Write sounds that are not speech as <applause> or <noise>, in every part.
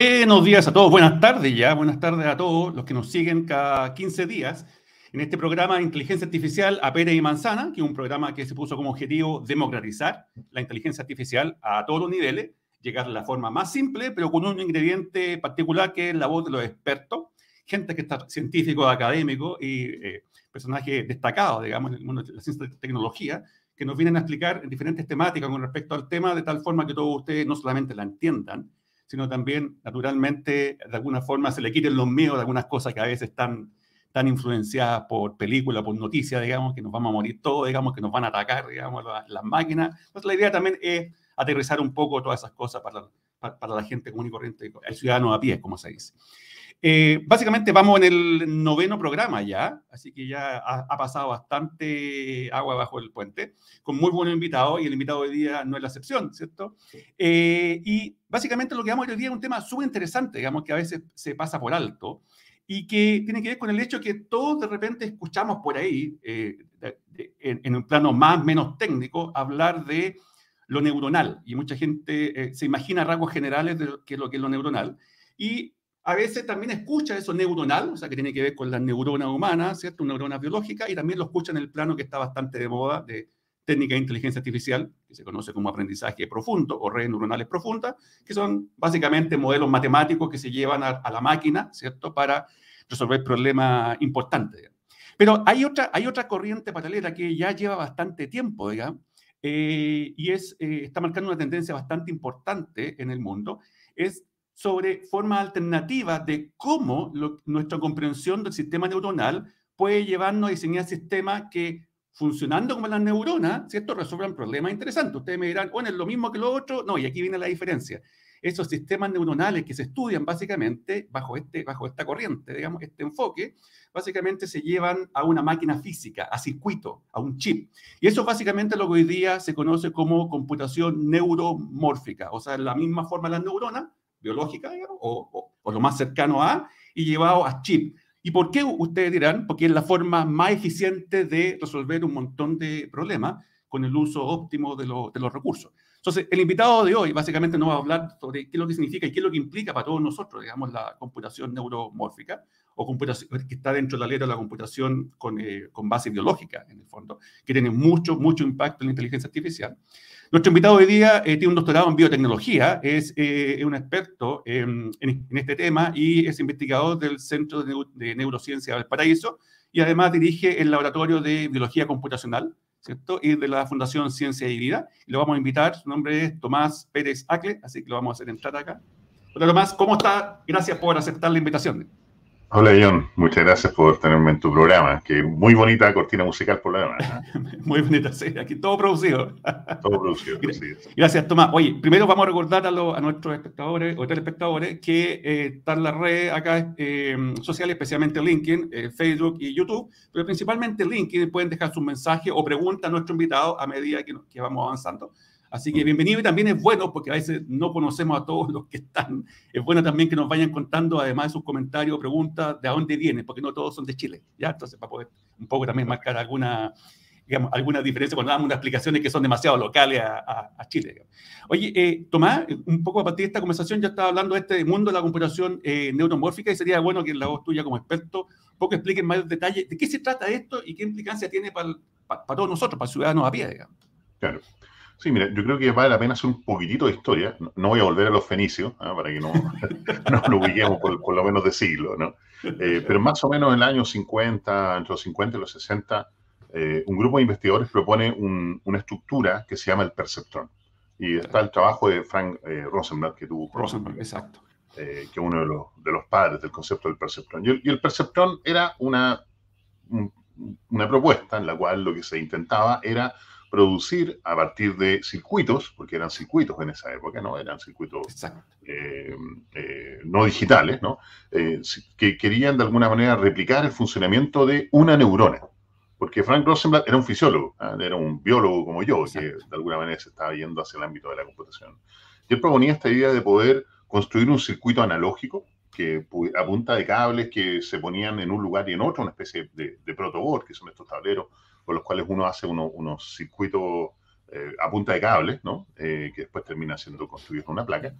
Buenos días a todos, buenas tardes ya, buenas tardes a todos los que nos siguen cada 15 días en este programa de inteligencia artificial a Pérez y Manzana, que es un programa que se puso como objetivo democratizar la inteligencia artificial a todos los niveles, llegar de la forma más simple, pero con un ingrediente particular que es la voz de los expertos, gente que está científico, académico y eh, personajes destacados, digamos, en el mundo de la ciencia y tecnología, que nos vienen a explicar diferentes temáticas con respecto al tema, de tal forma que todos ustedes no solamente la entiendan, sino también, naturalmente, de alguna forma se le quiten los miedos de algunas cosas que a veces están tan influenciadas por películas, por noticias, digamos, que nos vamos a morir todos, digamos, que nos van a atacar, digamos, las, máquinas. Entonces, la idea también es aterrizar un poco todas esas cosas para, para, para la gente común y corriente, el ciudadano a pie, como se dice. Eh, básicamente vamos en el noveno programa ya, así que ya ha, pasado bastante agua bajo el puente, con muy buenos invitados y el invitado de hoy día no es la excepción, ¿cierto? Eh, y básicamente lo que vamos a ver hoy día es un tema súper interesante, digamos que a veces se pasa por alto y que tiene que ver con el hecho que todos de repente escuchamos por ahí, eh, en, un plano más menos técnico, hablar de lo neuronal y mucha gente se imagina rasgos generales de lo que es lo que es lo neuronal. Y a veces también escucha eso neuronal, o sea, que tiene que ver con las neuronas humanas, ¿cierto? Neuronas biológicas, y también lo escucha en el plano que está bastante de moda de técnica de inteligencia artificial, que se conoce como aprendizaje profundo o redes neuronales profundas, que son básicamente modelos matemáticos que se llevan a, la máquina, ¿cierto? Para resolver problemas importantes. Pero hay otra, hay otra corriente paralela que ya lleva bastante tiempo, digamos, eh, y es, eh, está marcando una tendencia bastante importante en el mundo, es sobre formas alternativas de cómo nuestra comprensión del sistema neuronal puede llevarnos a diseñar sistemas que, funcionando como las neuronas, ¿cierto?, resuelvan problemas interesantes. Ustedes me dirán, bueno, es lo mismo que lo otro. No, y aquí viene la diferencia. Esos sistemas neuronales que se estudian básicamente bajo, este, bajo esta corriente, digamos, este enfoque, básicamente se llevan a una máquina física, a circuito, a un chip. Y eso básicamente lo que hoy día se conoce como computación neuromórfica, o sea, la misma forma de las neuronas, biológica, o, lo más cercano a, y llevado a chip. ¿Y por qué ustedes dirán? Porque es la forma más eficiente de resolver un montón de problemas con el uso óptimo de, de, los recursos. Entonces, el invitado de hoy básicamente nos va a hablar sobre qué es lo que significa y qué es lo que implica para todos nosotros, digamos, la computación neuromórfica o computación, que está dentro de la letra de la computación con, eh, con base biológica, en el fondo, que tiene mucho, mucho impacto en la inteligencia artificial. Nuestro invitado hoy día eh, tiene un doctorado en biotecnología, es eh, un experto en, este tema y es investigador del Centro de, Neurociencia del Paraíso y además dirige el Laboratorio de Biología Computacional, ¿cierto? Y de la Fundación Ciencia y Vida. Y lo vamos a invitar, su nombre es Tomás Pérez Acle, así que lo vamos a hacer entrar acá. Hola Tomás, ¿cómo está? Gracias por aceptar la invitación. Hola John, muchas gracias por tenerme en tu programa, que muy bonita cortina musical por la demás. <laughs> muy bonita, sí, aquí todo producido. <laughs> todo producido, Gracias Tomás. Oye, primero vamos a recordar a, a nuestros espectadores o telespectadores que eh, están las redes acá eh, sociales, especialmente LinkedIn, eh, Facebook y YouTube, pero principalmente LinkedIn, pueden dejar sus mensajes o preguntas a nuestro invitado a medida que, que vamos avanzando. Así que bienvenido y también es bueno porque a veces no conocemos a todos los que están. Es bueno también que nos vayan contando, además de sus comentarios preguntas, de dónde vienen, porque no todos son de Chile. ¿ya? Entonces, para poder un poco también marcar alguna, digamos, alguna diferencia cuando damos unas explicaciones que son demasiado locales a, a, Chile. Oye, eh, Tomás, un poco a partir de esta conversación ya estaba hablando de este mundo de la computación eh, neuromórfica y sería bueno que la voz tuya como experto un poco explique en mayor detalle de qué se trata esto y qué implicancia tiene para, para, para todos nosotros, para ciudadanos a pie. Digamos. Claro. Sí, mira, yo creo que vale la pena hacer un poquitito de historia. No voy a volver a los fenicios, ¿ah? para que no, <laughs> nos ubiquemos por, lo menos de siglo, ¿no? Eh, pero más o menos en el año 50, entre los 50 y los 60, eh, un grupo de investigadores propone una estructura que se llama el perceptrón. Y está el trabajo de Frank eh, Rosenberg, que tuvo. Rosenberg, exacto. que es uno de los, de los, padres del concepto del perceptrón. Y el, y el perceptrón era una, una propuesta en la cual lo que se intentaba era producir a partir de circuitos, porque eran circuitos en esa época, no eran circuitos eh, eh, no digitales, ¿no? Eh, que querían de alguna manera replicar el funcionamiento de una neurona. Porque Frank Rosenblatt era un fisiólogo, ¿ah? era un biólogo como yo, que de alguna manera se estaba yendo hacia el ámbito de la computación. Y él proponía esta idea de poder construir un circuito analógico que a punta de cables que se ponían en un lugar y en otro, una especie de, de protoboard, que son estos tableros con los cuales uno hace unos circuitos eh, a punta de cable, ¿no? Eh, que después termina siendo construido en una placa,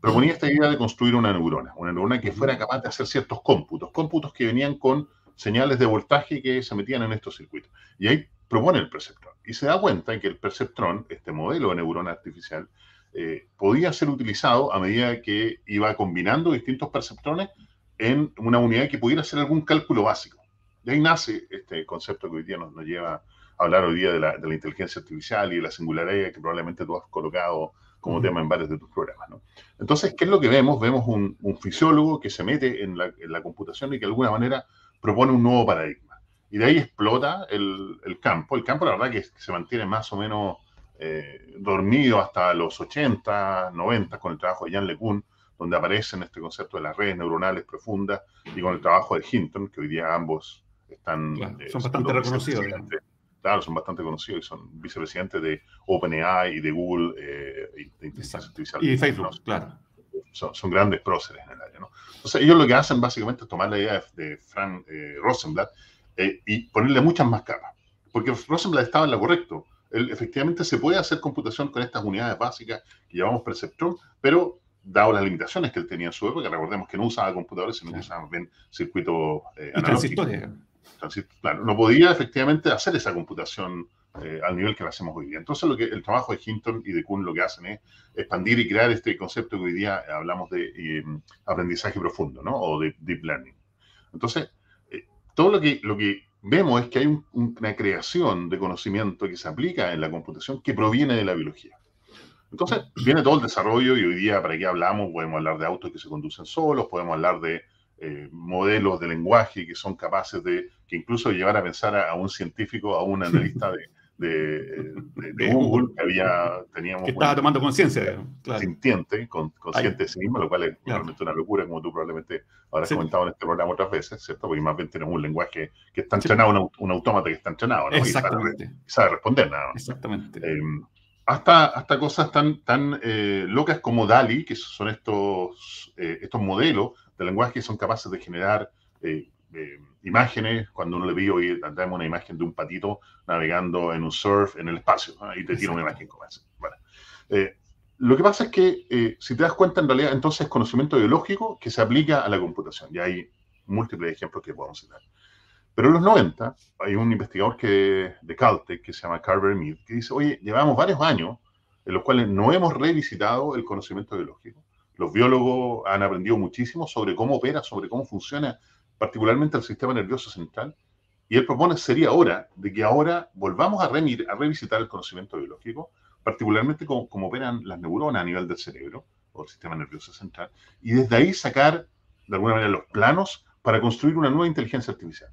proponía esta idea de construir una neurona, una neurona que fuera capaz de hacer ciertos cómputos, cómputos que venían con señales de voltaje que se metían en estos circuitos. Y ahí propone el perceptrón. Y se da cuenta que el perceptrón, este modelo de neurona artificial, eh, podía ser utilizado a medida que iba combinando distintos perceptrones en una unidad que pudiera hacer algún cálculo básico. De ahí nace este concepto que hoy día nos, nos lleva hablar hoy día de la, de la, inteligencia artificial y de la singularidad que probablemente tú has colocado como tema en varios de tus programas. ¿no? Entonces, ¿qué es lo que vemos? Vemos un, un fisiólogo que se mete en la, en la, computación y que de alguna manera propone un nuevo paradigma. Y de ahí explota el, el campo. El campo, la verdad, que se mantiene más o menos eh, dormido hasta los 80, 90 con el trabajo de Jan LeCun, donde aparecen este concepto de las redes neuronales profundas y con el trabajo de Hinton, que hoy día ambos están... Claro, eh, son bastante reconocidos claro, son bastante conocidos y son vicepresidentes de OpenAI y de Google eh, y de inteligencia artificial. Y de Facebook, ¿no? claro. Son, son, grandes próceres en el área, ¿no? Entonces, ellos lo que hacen básicamente es tomar la idea de, de Frank eh, Rosenblatt eh, y ponerle muchas más capas. Porque Rosenblatt estaba en lo correcto. Él, efectivamente, se puede hacer computación con estas unidades básicas que llamamos perceptrón, pero dado las limitaciones que él tenía en su época, recordemos que no usaba computadores, sino que usaba bien circuitos eh, analógicos. Claro, no podía efectivamente hacer esa computación eh, al nivel que la hacemos hoy día. Entonces, lo que, el trabajo de Hinton y de Kuhn lo que hacen es expandir y crear este concepto que hoy día hablamos de eh, aprendizaje profundo, ¿no? O de deep learning. Entonces, eh, todo lo que, lo que vemos es que hay un, una creación de conocimiento que se aplica en la computación que proviene de la biología. Entonces, viene todo el desarrollo y hoy día, ¿para qué hablamos? Podemos hablar de autos que se conducen solos, podemos hablar de eh, modelos de lenguaje que son capaces de, que incluso llevar a pensar a, a un científico, a un analista de, de, de, de Google, que había, teníamos... Que estaba tomando conciencia, claro. Sintiente, con, consciente de sí mismo, lo cual es claro. realmente una locura, como tú probablemente habrás sí. comentado en este programa otras veces, ¿cierto? Porque más bien tenemos un lenguaje que está entrenado, sí. un, un, autómata que está entrenado, ¿no? Exactamente. Y sabe, sabe responder nada más. Exactamente. Eh, hasta, hasta cosas tan, tan eh, locas como DALI, que son estos, eh, estos modelos de lenguaje que son capaces de generar eh, eh, imágenes. Cuando uno le ve hoy, tenemos una imagen de un patito navegando en un surf en el espacio, ¿no? y te tira una imagen como esa. Bueno. Eh, lo que pasa es que, si te das cuenta, en realidad, entonces es conocimiento biológico que se aplica a la computación. Y hay múltiples ejemplos que podemos citar. Pero en los 90 hay un investigador que, de Caltech que se llama Carver Mead que dice, oye, llevamos varios años en los cuales no hemos revisitado el conocimiento biológico. Los biólogos han aprendido muchísimo sobre cómo opera, sobre cómo funciona particularmente el sistema nervioso central. Y él propone, sería hora de que ahora volvamos a, remir, a revisitar el conocimiento biológico, particularmente cómo, cómo operan las neuronas a nivel del cerebro o el sistema nervioso central, y desde ahí sacar de alguna manera los planos para construir una nueva inteligencia artificial.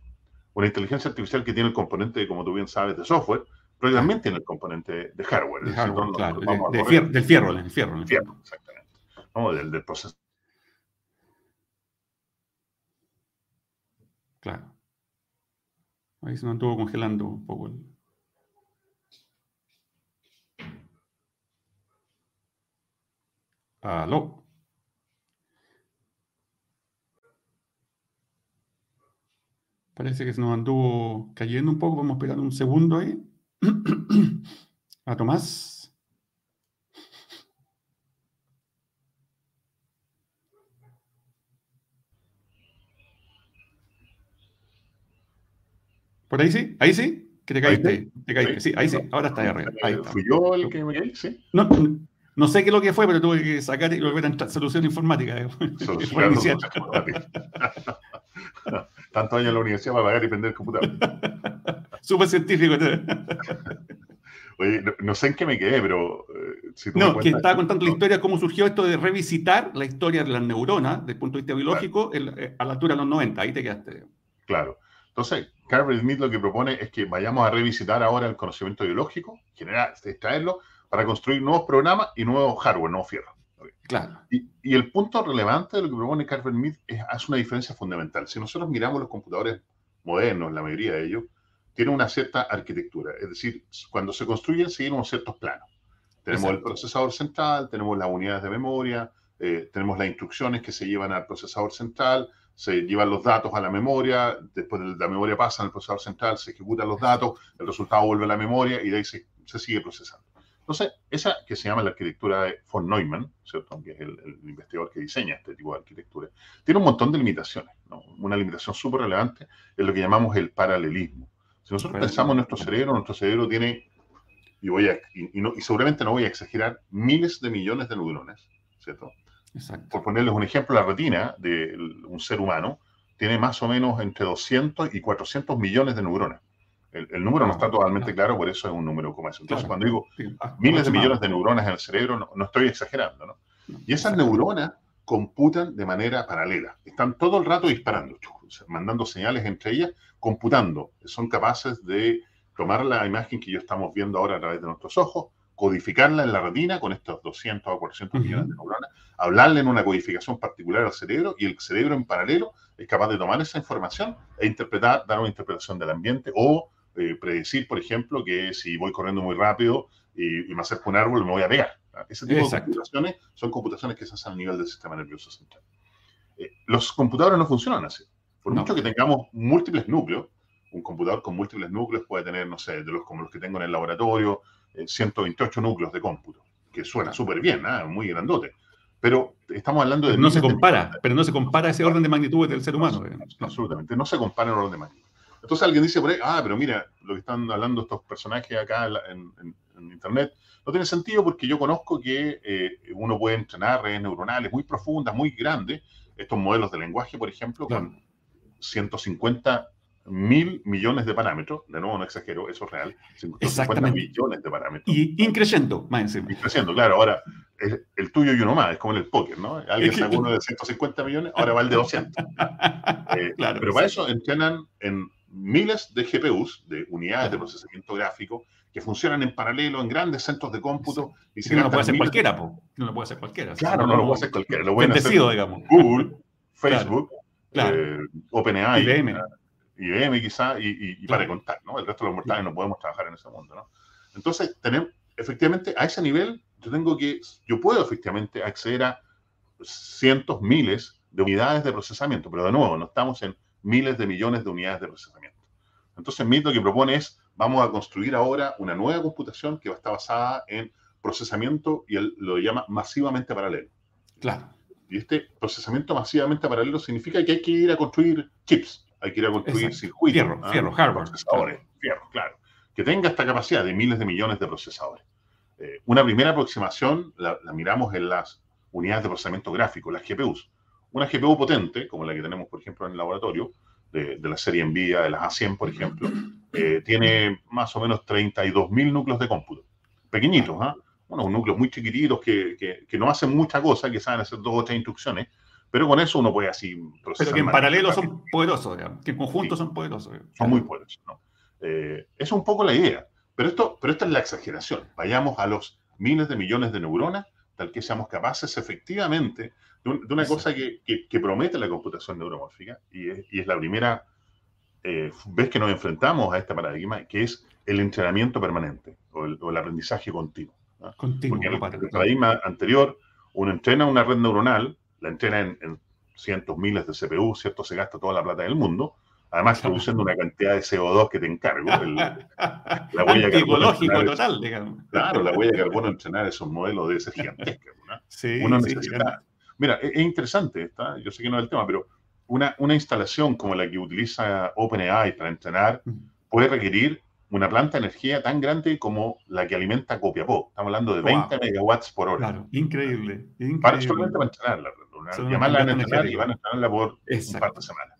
Una inteligencia artificial que tiene el componente, como tú bien sabes, de software, pero también tiene el componente de hardware. De hardware claro, del fierro, del fierro. Del fierro, exactamente. ¿No? Del, del proceso Claro. Ahí se mantuvo congelando un poco el... Aló. Parece que se nos anduvo cayendo un poco. Vamos a esperar un segundo ahí. <clears throat> A Tomás. ¿Por ahí sí? ¿Ahí sí? Que te caíste. ¿Te caíste? Sí, ahí sí. Ahora está ahí arriba. Ahí está. ¿Fui yo el que me caí? Sí. No, no sé qué es lo que fue, pero tuve que sacar y volver a entrar. Solución informática. <laughs> Solución informática. <laughs> Tantos años en la universidad para pagar y prender el computador. <laughs> Súper científico. Oye, no, no, sé en qué me quedé, pero... Eh, si tú no, que estaba contando la historia, cómo surgió esto de revisitar la historia de las neuronas, desde el punto de vista biológico, claro. el, a la altura de los 90. Ahí te quedaste. Claro. Entonces, Carver Smith lo que propone es que vayamos a revisitar ahora el conocimiento biológico, generar, extraerlo, para construir nuevos programas y nuevos hardware, nuevos fierros. Claro. Y, y, el punto relevante de lo que propone Carver Smith es, hace una diferencia fundamental. Si nosotros miramos los computadores modernos, la mayoría de ellos, tienen una cierta arquitectura. Es decir, cuando se construyen, siguen unos ciertos planos. Tenemos Exacto. el procesador central, tenemos las unidades de memoria, eh, tenemos las instrucciones que se llevan al procesador central, se llevan los datos a la memoria, después de la memoria pasa al procesador central, se ejecutan los datos, el resultado vuelve a la memoria y de ahí se, se sigue procesando. Entonces, esa que se llama la arquitectura de von Neumann, ¿cierto? que es el, investigador que diseña este tipo de arquitectura, tiene un montón de limitaciones. Una limitación súper relevante es lo que llamamos el paralelismo. Si nosotros pensamos en nuestro cerebro, nuestro cerebro tiene, y, voy a, y, seguramente no voy a exagerar, miles de millones de neuronas, ¿cierto? Por ponerles un ejemplo, la retina de un ser humano tiene más o menos entre 200 y 400 millones de neuronas. El, número no está totalmente claro, por eso es un número como ese. Entonces, cuando digo ah, miles de millones de neuronas en el cerebro, no, estoy exagerando, ¿no? Y esas neuronas computan de manera paralela. Están todo el rato disparando, mandando señales entre ellas, computando. Son capaces de tomar la imagen que yo estamos viendo ahora a través de nuestros ojos, codificarla en la retina con estos 200 o 400 millones de neuronas, hablarle en una codificación particular al cerebro y el cerebro en paralelo es capaz de tomar esa información e interpretar, dar una interpretación del ambiente o eh, predecir, por ejemplo, que si voy corriendo muy rápido y, me acerco a un árbol, me voy a pegar. Ese tipo de computaciones son computaciones que se hacen a nivel del sistema nervioso central. Eh, los computadores no funcionan así. Por mucho que tengamos múltiples núcleos, un computador con múltiples núcleos puede tener, no sé, de los como los que tengo en el laboratorio, 128 eh, núcleos de cómputo, que suena súper bien, muy grandote. Pero estamos hablando de... no se compara, pero no se compara ese orden de magnitud del ser humano. Absolutamente, no se compara el orden de magnitud. Entonces alguien dice por ahí, ah, pero mira, lo que están hablando estos personajes acá en, Internet no tiene sentido porque yo conozco que eh, uno puede entrenar redes neuronales muy profundas, muy grandes, estos modelos de lenguaje, por ejemplo, con 150 mil millones de parámetros, de nuevo no exagero, eso es real, 150 millones de parámetros. Y increciendo, más encima. Increciendo, claro, ahora el tuyo y uno más, es como en el póker, ¿no? Alguien sacó uno de 150 millones, ahora va el de 200. <laughs> Eh, claro, pero para eso entrenan en miles de GPUs, de unidades de procesamiento gráfico, que funcionan en paralelo en grandes centros de cómputo. Y no lo puede hacer cualquiera, po. no lo puede hacer cualquiera. Claro, no, lo puede hacer cualquiera. Lo pueden hacer digamos. Google, <laughs> Facebook, eh, OpenAI, IBM. Eh, IBM quizá, y, para contar, ¿no? El resto de los mortales no podemos trabajar en ese mundo, ¿no? Entonces, tenemos, efectivamente, a ese nivel, yo tengo que, yo puedo efectivamente acceder a cientos, miles de unidades de procesamiento, pero de nuevo, no estamos en miles de millones de unidades de procesamiento. Entonces, MIT lo que propone es, vamos a construir ahora una nueva computación que va a estar basada en procesamiento y él lo llama masivamente paralelo. Claro. Y este procesamiento masivamente paralelo significa que hay que ir a construir chips, hay que ir a construir circuitos. Fierro, ¿ah? fierro, hardware. Procesadores, fierro, claro. Que tenga esta capacidad de miles de millones de procesadores. Eh, una primera aproximación la, la miramos en las unidades de procesamiento gráfico, las GPUs. Una GPU potente, como la que tenemos, por ejemplo, en el laboratorio, de, la serie NVIDIA, de las A100, por ejemplo, eh, tiene más o menos 32.000 núcleos de cómputo. Pequeñitos, ¿ah? Bueno, núcleos muy chiquititos que, que, no hacen mucha cosa, que saben hacer dos o tres instrucciones, pero con eso uno puede así procesar. Pero que en paralelo son poderosos, que en conjunto son poderosos. Son muy poderosos, ¿no? Eh, es un poco la idea. Pero esto, pero esto es la exageración. Vayamos a los miles de millones de neuronas, tal que seamos capaces efectivamente de, una cosa que, que, promete la computación neuromórfica y es, y es la primera eh, vez que nos enfrentamos a este paradigma, que es el entrenamiento permanente o el, aprendizaje continuo. Continuo. Porque en el, paradigma anterior, uno entrena una red neuronal, la entrena en, cientos, miles de CPU, ¿cierto? Se gasta toda la plata del mundo, además produciendo una cantidad de CO2 que te encargo. El, la huella Antipológico total, digamos. Claro, la huella de carbono entrenar esos modelos debe ser gigantesca. ¿no? <laughs> Sí, Uno necesita Mira, es, interesante, esta, yo sé que no es el tema, pero una, una instalación como la que utiliza OpenAI para entrenar puede requerir una planta de energía tan grande como la que alimenta Copiapó. Estamos hablando de 20 megawatts por hora. Claro, increíble. increíble. Para, solamente para entrenarla. Llamarla a entrenar y van a por un par de semanas.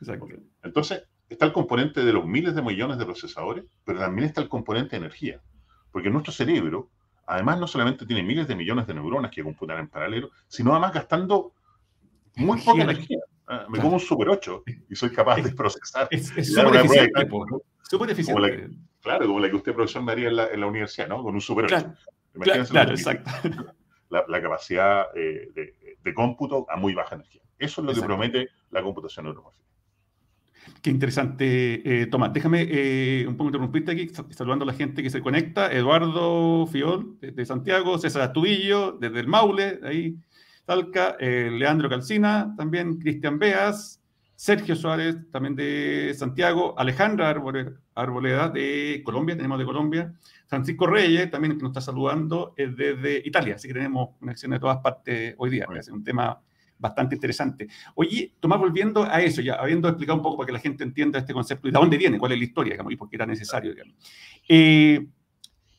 Exacto. Entonces, está el componente de los miles de millones de procesadores, pero también está el componente de energía. Porque nuestro cerebro además no solamente tiene miles de millones de neuronas que computan en paralelo, sino además gastando muy poca energía. Ah, me como un Super 8 y soy capaz de procesar. Es súper eficiente. Súper eficiente. claro, como la que usted, profesor, me haría en la, en la universidad, ¿no? Con un Super 8. Claro, claro, exacto. La, la capacidad eh, de, de, cómputo a muy baja energía. Eso es lo que promete la computación neuromórfica. Qué interesante, eh, Tomás. Déjame eh, un poco interrumpirte aquí, saludando a la gente que se conecta. Eduardo Fiol, de Santiago, César Astudillo, desde el Maule, ahí, Talca, eh, Leandro Calcina, también Cristian Beas, Sergio Suárez, también de Santiago, Alejandra Arboleda de Colombia, tenemos de Colombia, Francisco Reyes, también que nos está saludando, es desde Italia, así que tenemos conexiones de todas partes hoy día, es un tema bastante interesante. Oye, Tomás, volviendo a eso, ya habiendo explicado un poco para que la gente entienda este concepto y de dónde viene, cuál es la historia, digamos, y por qué era necesario, digamos. Eh,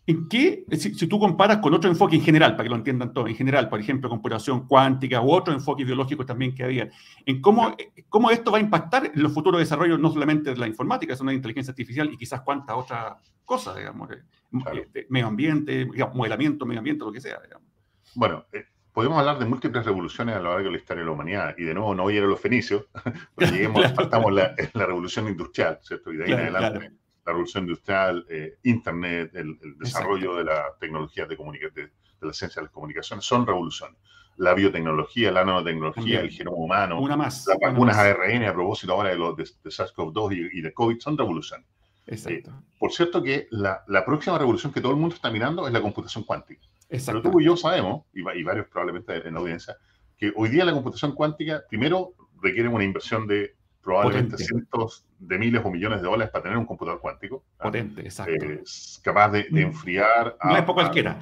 ¿En qué, si, tú comparas con otro enfoque en general, para que lo entiendan todos, en general, por ejemplo, computación cuántica u otro enfoque ideológico también que había, en cómo, cómo esto va a impactar en los futuros desarrollos no solamente de la informática, sino de la inteligencia artificial y quizás cuántas otras cosas, digamos, de, medio ambiente, digamos, modelamiento, medio ambiente, lo que sea, digamos. Bueno, eh, podemos hablar de múltiples revoluciones a lo largo de la historia de la humanidad, y de nuevo no voy a ir a los fenicios, <laughs> pero <laughs> lleguemos, faltamos la, la revolución industrial, ¿cierto? Y de ahí en adelante la revolución industrial, eh, Internet, el, desarrollo de la tecnología de, de, la ciencia de las comunicaciones, son revoluciones. La biotecnología, la nanotecnología, el genoma humano, una más, las vacunas ARN, a propósito ahora de, los, de, SARS-CoV-2 y, de COVID, son revoluciones. Exacto. Eh, por cierto que la, la, próxima revolución que todo el mundo está mirando es la computación cuántica. Pero tú y yo sabemos, y, y varios probablemente en la audiencia, que hoy día la computación cuántica primero requiere una inversión de probablemente cientos de miles o millones de dólares para tener un computador cuántico. Potente, exacto. Es capaz de, mm. enfriar. no es para cualquiera.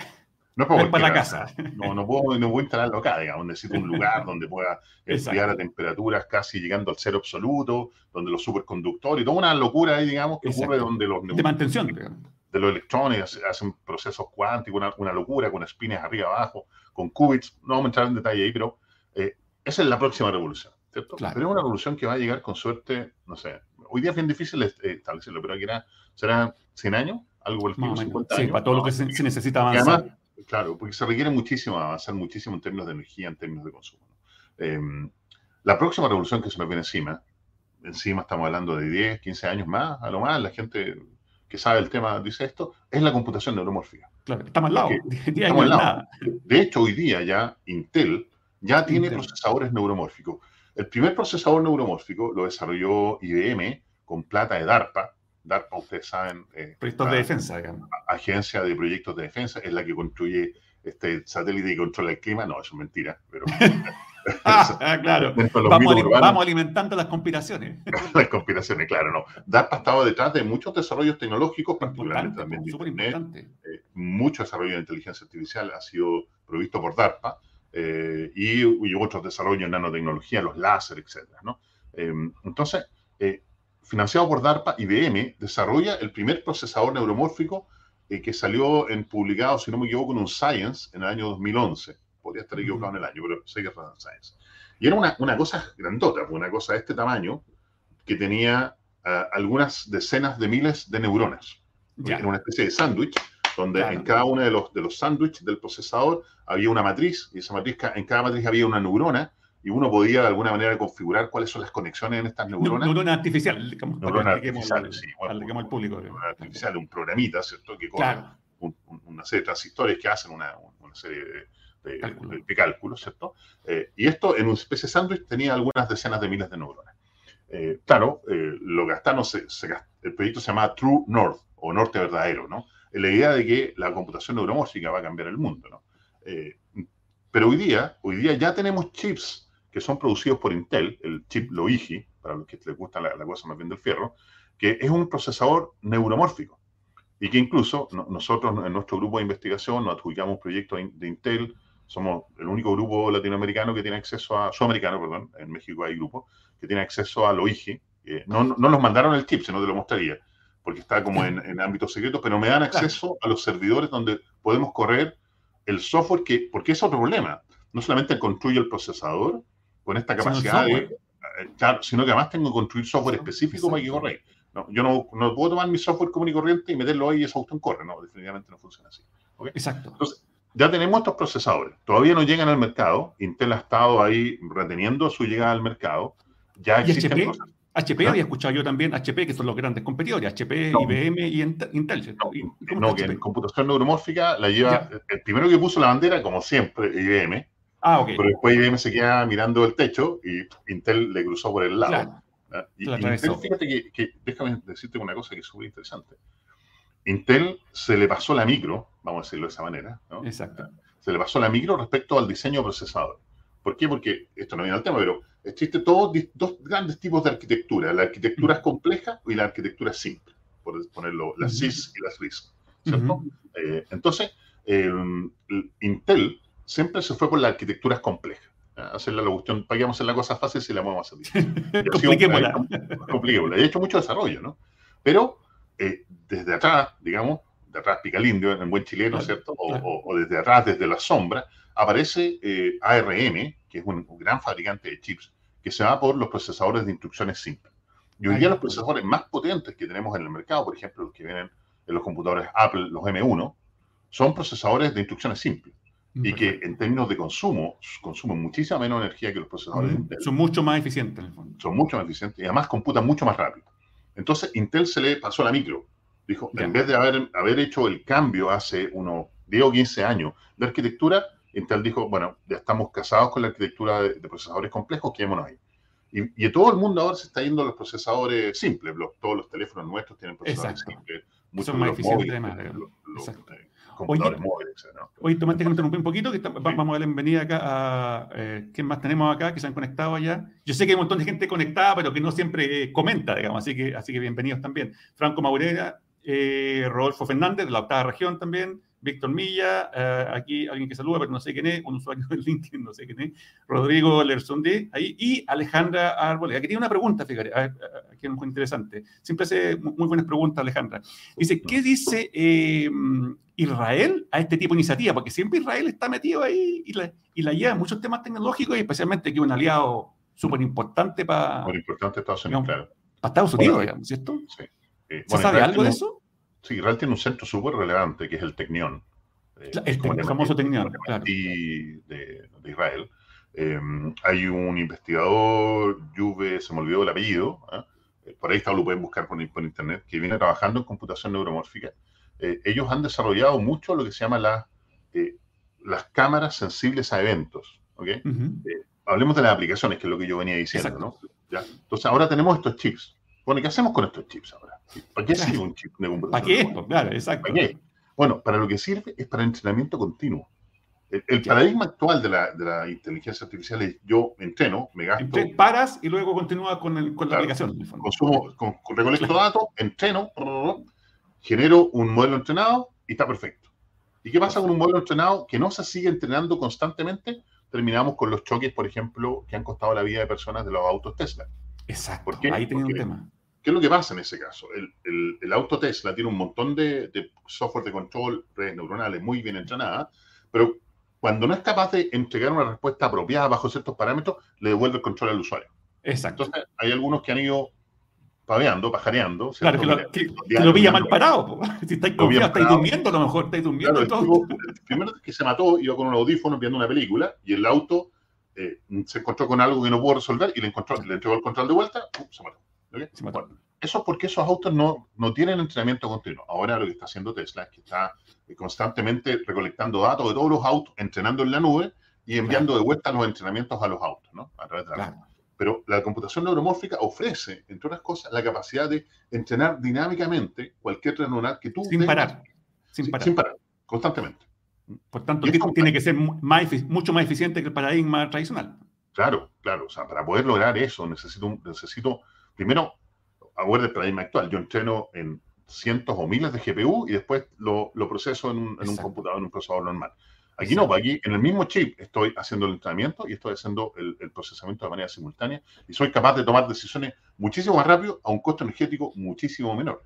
No es, para, para la casa. No, no, puedo, no instalarlo acá, digamos. Necesito un lugar <laughs> donde pueda enfriar a temperaturas casi llegando al cero absoluto, donde los superconductores, toda una locura ahí, digamos, que ocurre donde los. De mantención, De los electrones hacen procesos cuánticos, una, una locura con espines arriba abajo, con qubits. No vamos a entrar en detalle ahí, pero eh, esa es la próxima revolución. Pero es una revolución que va a llegar con suerte, no sé, hoy día es bien difícil eh, establecerlo, pero aquí será 100 años, algo por el estilo, 50 sí, para todo lo que se, necesita avanzar. claro, porque se requiere muchísimo avanzar muchísimo en términos de energía, en términos de consumo. Em, la próxima revolución que se nos viene encima, encima estamos hablando de 10, 15 años más, a lo más, la gente que sabe el tema dice esto, es la computación neuromórfica. Claro, está al lado. <laughs> De hecho, hoy día ya Intel ya tiene procesadores neuromórficos. El primer procesador neuromórfico lo desarrolló IBM con plata de DARPA. DARPA, ustedes saben. Eh, proyectos de defensa, digamos. Agencia de Proyectos de Defensa, es la que construye este satélite y controla el clima. No, eso es mentira. Pero, <laughs> ah, claro. Vamos, alimentando las conspiraciones. <laughs> las conspiraciones, claro, no. DARPA ha estado detrás de muchos desarrollos tecnológicos, particularmente también de eh, mucho desarrollo de inteligencia artificial ha sido provisto por DARPA. Eh, y, otros desarrollos en nanotecnología, los láser, etc. ¿no? Em, entonces, eh, financiado por DARPA, IBM desarrolla el primer procesador neuromórfico eh, que salió en publicado, si no me equivoco, en un Science en el año 2011. Podría estar equivocado en el año, pero sé que fue en Science. Y era una, una cosa grandota, una cosa de este tamaño, que tenía ah, algunas decenas de miles de neuronas. Era una especie de sándwich donde en cada uno de los, de los sándwiches del procesador había una matriz, y esa matriz, en cada matriz había una neurona, y uno podía de alguna manera configurar cuáles son las conexiones en estas neuronas. Neurona artificial, digamos, neurona artificial, sí. Bueno, al público. Neurona artificial, un programita, ¿cierto? Que corre una serie de transistores que hacen una, una serie de, de, cálculos, ¿cierto? Eh, y esto en una especie de sándwich tenía algunas decenas de miles de neuronas. Eh, claro, eh, lo gastaron, se, se, el proyecto se llama True North, o Norte Verdadero, ¿no? La idea de que la computación neuromórfica va a cambiar el mundo. ¿no? Eh, pero hoy día, hoy día ya tenemos chips que son producidos por Intel, el chip Loigi, para los que les gusta la, cosa más bien del fierro, que es un procesador neuromórfico y que incluso nosotros en nuestro grupo de investigación nos adjudicamos proyectos de Intel, somos el único grupo latinoamericano que tiene acceso a, sudamericano, perdón, en México hay grupos, que tiene acceso a Loigi. Eh, no, no nos mandaron el chip, sino te lo mostraría porque está como en, en ámbitos secretos, pero me dan acceso a los servidores donde podemos correr el software que, porque es otro problema. No solamente construye el procesador con esta capacidad de, eh, sino que además tengo que construir software específico para que corra. No, yo no, no, puedo tomar mi software común y corriente y meterlo ahí y ese auto corre. No, definitivamente no funciona así. Exacto. Entonces, ya tenemos estos procesadores. Todavía no llegan al mercado. Intel ha estado ahí reteniendo su llegada al mercado. Ya existen HP había escuchado yo también, HP, que son los grandes competidores, HP, IBM y Intel. No, que en computación neuromórfica la lleva, el primero que puso la bandera, como siempre, IBM. Ah, ok. Pero después IBM se queda mirando el techo y Intel le cruzó por el lado. Y, Intel, fíjate que, déjame decirte una cosa que es súper interesante. Intel se le pasó la micro, vamos a decirlo de esa manera. Exacto. Se le pasó la micro respecto al diseño procesador. ¿Por qué? Porque esto no viene al tema, pero existen todos dos grandes tipos de arquitectura, la arquitectura es compleja y la arquitectura es simple, por ponerlo, las CIS y las RISC, ¿cierto? Eh, entonces, Intel siempre se fue por las arquitecturas complejas. Hacerle la cuestión, paguemos hacer la cosa fácil si la vamos a hacer. <laughs> Compliquémosla. Compliquémosla. He hecho mucho desarrollo, ¿no? Pero eh, desde atrás, digamos, de atrás pica el indio en buen chileno, ¿cierto? O, desde atrás, desde la sombra, aparece eh, ARM, que es un, gran fabricante de chips, que se va por los procesadores de instrucciones simples. Y hoy día los procesadores más potentes que tenemos en el mercado, por ejemplo, los que vienen en los computadores Apple, los M1, son procesadores de instrucciones simples. Y que en términos de consumo, consumen muchísima menos energía que los procesadores de Intel. Son mucho más eficientes, en el fondo. Son mucho más eficientes y además computan mucho más rápido. Entonces, Intel se le pasó la micro. Dijo, en vez de haber, haber hecho el cambio hace unos 10 o 15 años de arquitectura, Intel dijo, bueno, ya estamos casados con la arquitectura de, procesadores complejos, quedémonos ahí. Y, y, todo el mundo ahora se está yendo a los procesadores simples. todos los teléfonos nuestros tienen procesadores simples. Muchos Son más eficientes, además. Eh, computadores oye, móviles. ¿no? Oye, Tomás, te interrumpí un poquito, que vamos a dar la bienvenida acá a... Eh, ¿Quién más tenemos acá que se han conectado allá? Yo sé que hay un montón de gente conectada, pero que no siempre eh, comenta, digamos, así que, así que bienvenidos también. Franco Maurera, eh, Rodolfo Fernández, de la octava región también, Víctor Milla, eh, aquí alguien que saluda, pero no sé quién es, un usuario del LinkedIn, no sé quién es, Rodrigo Lersondé, ahí, y Alejandra Arboleda. Aquí tiene una pregunta, fíjate, aquí es muy interesante. Siempre hace muy buenas preguntas, Alejandra. Dice, ¿qué dice eh, Israel a este tipo de iniciativa? Porque siempre Israel está metido ahí y la, y la lleva muchos temas tecnológicos y especialmente que es un aliado súper importante para... Muy importante Estados Unidos, claro. Para Estados Unidos, digamos, ¿cierto? Sí. Eh, ¿Se sabe algo de eso? Sí, Israel tiene un centro súper relevante que es el Tecnión. Eh, el, famoso Tecnión, claro. de, de, Israel. Eh, hay un investigador, Juve, se me olvidó el apellido, ¿eh? por ahí está, lo pueden buscar por, internet, que viene trabajando en computación neuromórfica. ellos han desarrollado mucho lo que se llama la, las cámaras sensibles a eventos. ¿okay? hablemos de las aplicaciones, que es lo que yo venía diciendo. ¿no? ¿Ya? Entonces, ahora tenemos estos chips. Bueno, ¿qué hacemos con estos chips ahora? ¿Para qué sirve un chip de computador? ¿Para qué? Claro, exacto. Bueno, para lo que sirve es para entrenamiento continuo. El, paradigma actual de la, de la, inteligencia artificial es yo entreno, me gasto. Entonces, paras y luego continúa con, el, con la aplicación. Consumo, con, recolecto datos, entreno, genero un modelo entrenado y está perfecto. ¿Y qué pasa con un modelo entrenado que no se sigue entrenando constantemente? Terminamos con los choques, por ejemplo, que han costado la vida de personas de los autos Tesla. Exacto. ¿Por qué? Ahí tenía un tema. ¿Qué es lo que pasa en ese caso? El, el, auto Tesla tiene un montón de, software de control, redes neuronales muy bien entrenadas, pero cuando no es capaz de entregar una respuesta apropiada bajo ciertos parámetros, le devuelve el control al usuario. Exacto. Entonces, hay algunos que han ido paveando, pajareando. Claro, que lo, que, lo pilla mal parado. <laughs> Si estáis confiado, estáis durmiendo, a lo mejor estáis durmiendo. todo. primero que se mató, iba con un audífono viendo una película y el auto eh, se encontró con algo que no pudo resolver y le, encontró, le entregó el control de vuelta, se mató eso es porque esos autos no, no tienen entrenamiento continuo. Ahora lo que está haciendo Tesla es que está constantemente recolectando datos de todos los autos, entrenando en la nube y enviando de vuelta los entrenamientos a los autos, ¿no? A través de la Pero la computación neuromórfica ofrece, entre otras cosas, la capacidad de entrenar dinámicamente cualquier red neuronal que tú... Sin parar. Sin, parar. Sin parar, constantemente. Por tanto, tiene que ser mucho más eficiente que el paradigma tradicional. Claro, claro. O sea, para poder lograr eso necesito, necesito primero, acuerda el paradigma actual, yo entreno en cientos o miles de GPU y después lo, lo proceso en un, en un, computador, en un procesador normal. Aquí no, aquí en el mismo chip estoy haciendo el entrenamiento y estoy haciendo el, el, procesamiento de manera simultánea y soy capaz de tomar decisiones muchísimo más rápido a un costo energético muchísimo menor.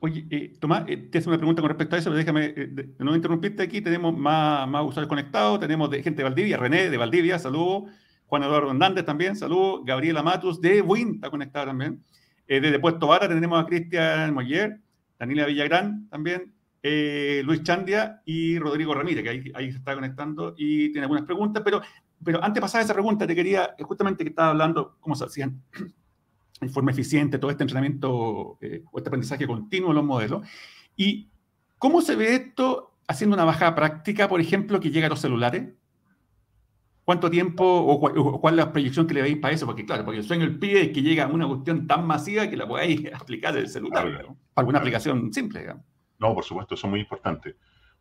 Oye, eh, Tomás, eh, te hace una pregunta con respecto a eso, pero déjame eh, no interrumpirte aquí. Tenemos más, más usuarios conectados, tenemos de gente de Valdivia, René de Valdivia, saludos. Juan Eduardo Hernández también, saludos. Gabriela Matus de Win está conectada también. Eh, desde Puerto Vara tenemos a Cristian Moyer, Daniela Villagrán también, eh, Luis Chandia y Rodrigo Ramírez, que ahí, ahí, se está conectando y tiene algunas preguntas. Pero, pero antes de pasar a esa pregunta, te quería, justamente que estaba hablando cómo se hacían <clears throat> en forma eficiente todo este entrenamiento eh, o este aprendizaje continuo de los modelos. ¿Y cómo se ve esto haciendo una bajada práctica, por ejemplo, que llega a los celulares? ¿Cuánto tiempo o, cuál, es la proyección que le veis para eso? Porque claro, porque el sueño el pie es que llega a una cuestión tan masiva que la podáis <laughs> aplicar desde el celular, Para alguna aplicación simple, digamos. No, por supuesto, eso es muy importante.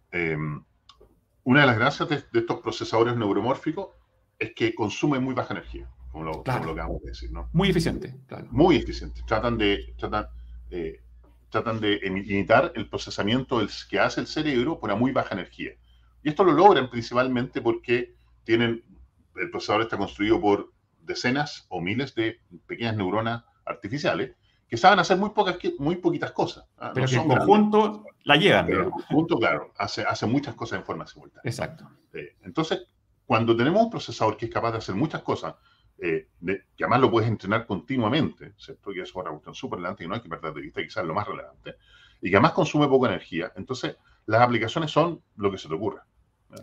Em, una de las gracias de, estos procesadores neuromórficos es que consumen muy baja energía. como lo, acabamos de decir. ¿no? Muy eficiente. Claro. Muy eficiente. Tratan de, tratan, eh, tratan de imitar el procesamiento que hace el cerebro por una muy baja energía. Y esto lo logran principalmente porque tienen, el procesador está construido por decenas o miles de pequeñas neuronas artificiales que saben hacer muy, pocas, muy poquitas cosas. ¿ah? Pero que en conjunto la llevan. Pero en conjunto, claro, hace, hace muchas cosas en forma simultánea. Exacto. entonces, cuando tenemos un procesador que es capaz de hacer muchas cosas, eh, que además lo puedes entrenar continuamente, ¿cierto? Que eso es una cuestión súper relevante y no hay que perder de vista quizás lo más relevante, y que además consume poca energía, entonces las aplicaciones son lo que se te ocurra.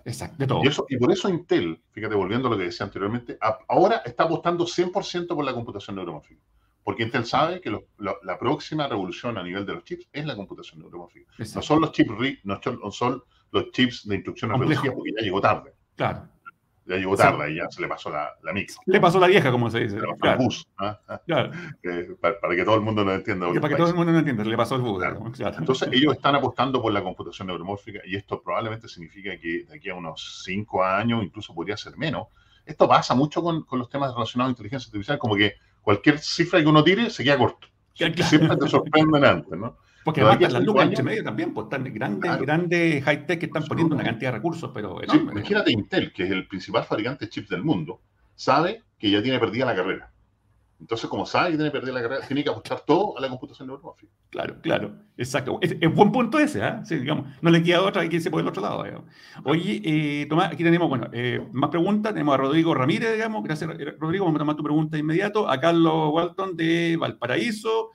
Exacto, Y, eso, y por eso Intel, fíjate, volviendo a lo que decía anteriormente, ahora está apostando 100% por la computación neuromórfica. Porque Intel sabe que la próxima revolución a nivel de los chips es la computación neuromórfica. No son los chips no son los chips de instrucción reducida porque ya llegó tarde. Claro. Ya llegó tarde y ya se le pasó la, la Le pasó la vieja, como se dice. Claro. El bus. Claro. <laughs> para, que todo el mundo lo entienda. para que todo el mundo lo entienda, le pasó el bus. Entonces, ellos están apostando por la computación neuromórfica y esto probablemente significa que de aquí a unos cinco años, incluso podría ser menos. Esto pasa mucho con, con los temas relacionados a inteligencia artificial, como que cualquier cifra que uno tire se queda corto. Siempre te sorprenden antes, ¿no? Porque además las lucas entre medio también, pues están grandes, grandes high-tech que están poniendo una cantidad de recursos, pero imagínate Intel, que es el principal fabricante de chips del mundo, sabe que ya tiene perdida la carrera. Entonces, como sabe que tiene perdida la carrera, tiene que apostar todo a la computación neuromórfica. Claro, claro, exacto. Es, buen punto ese, ¿eh? Sí, digamos, no le queda otra que irse por el otro lado. Digamos. Oye, eh, Tomás, aquí tenemos, bueno, eh, más preguntas. Tenemos a Rodrigo Ramírez, digamos. Gracias, Rodrigo. Vamos a tomar tu pregunta de inmediato. A Carlos Walton de Valparaíso.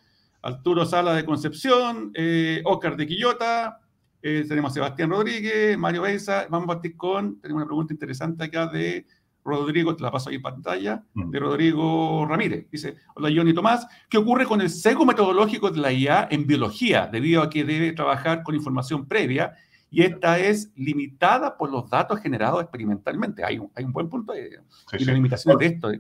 Arturo Sala de Concepción, eh, Oscar de Quillota, eh, tenemos a Sebastián Rodríguez, Mario Beiza, vamos a partir con, tenemos una pregunta interesante acá de Rodrigo, te la paso ahí en pantalla, mm. de Rodrigo Ramírez. Dice, hola Johnny Tomás, ¿qué ocurre con el sesgo metodológico de la IA en biología debido a que debe trabajar con información previa y esta es limitada por los datos generados experimentalmente? Hay un, hay un buen punto de, y la limitación de esto.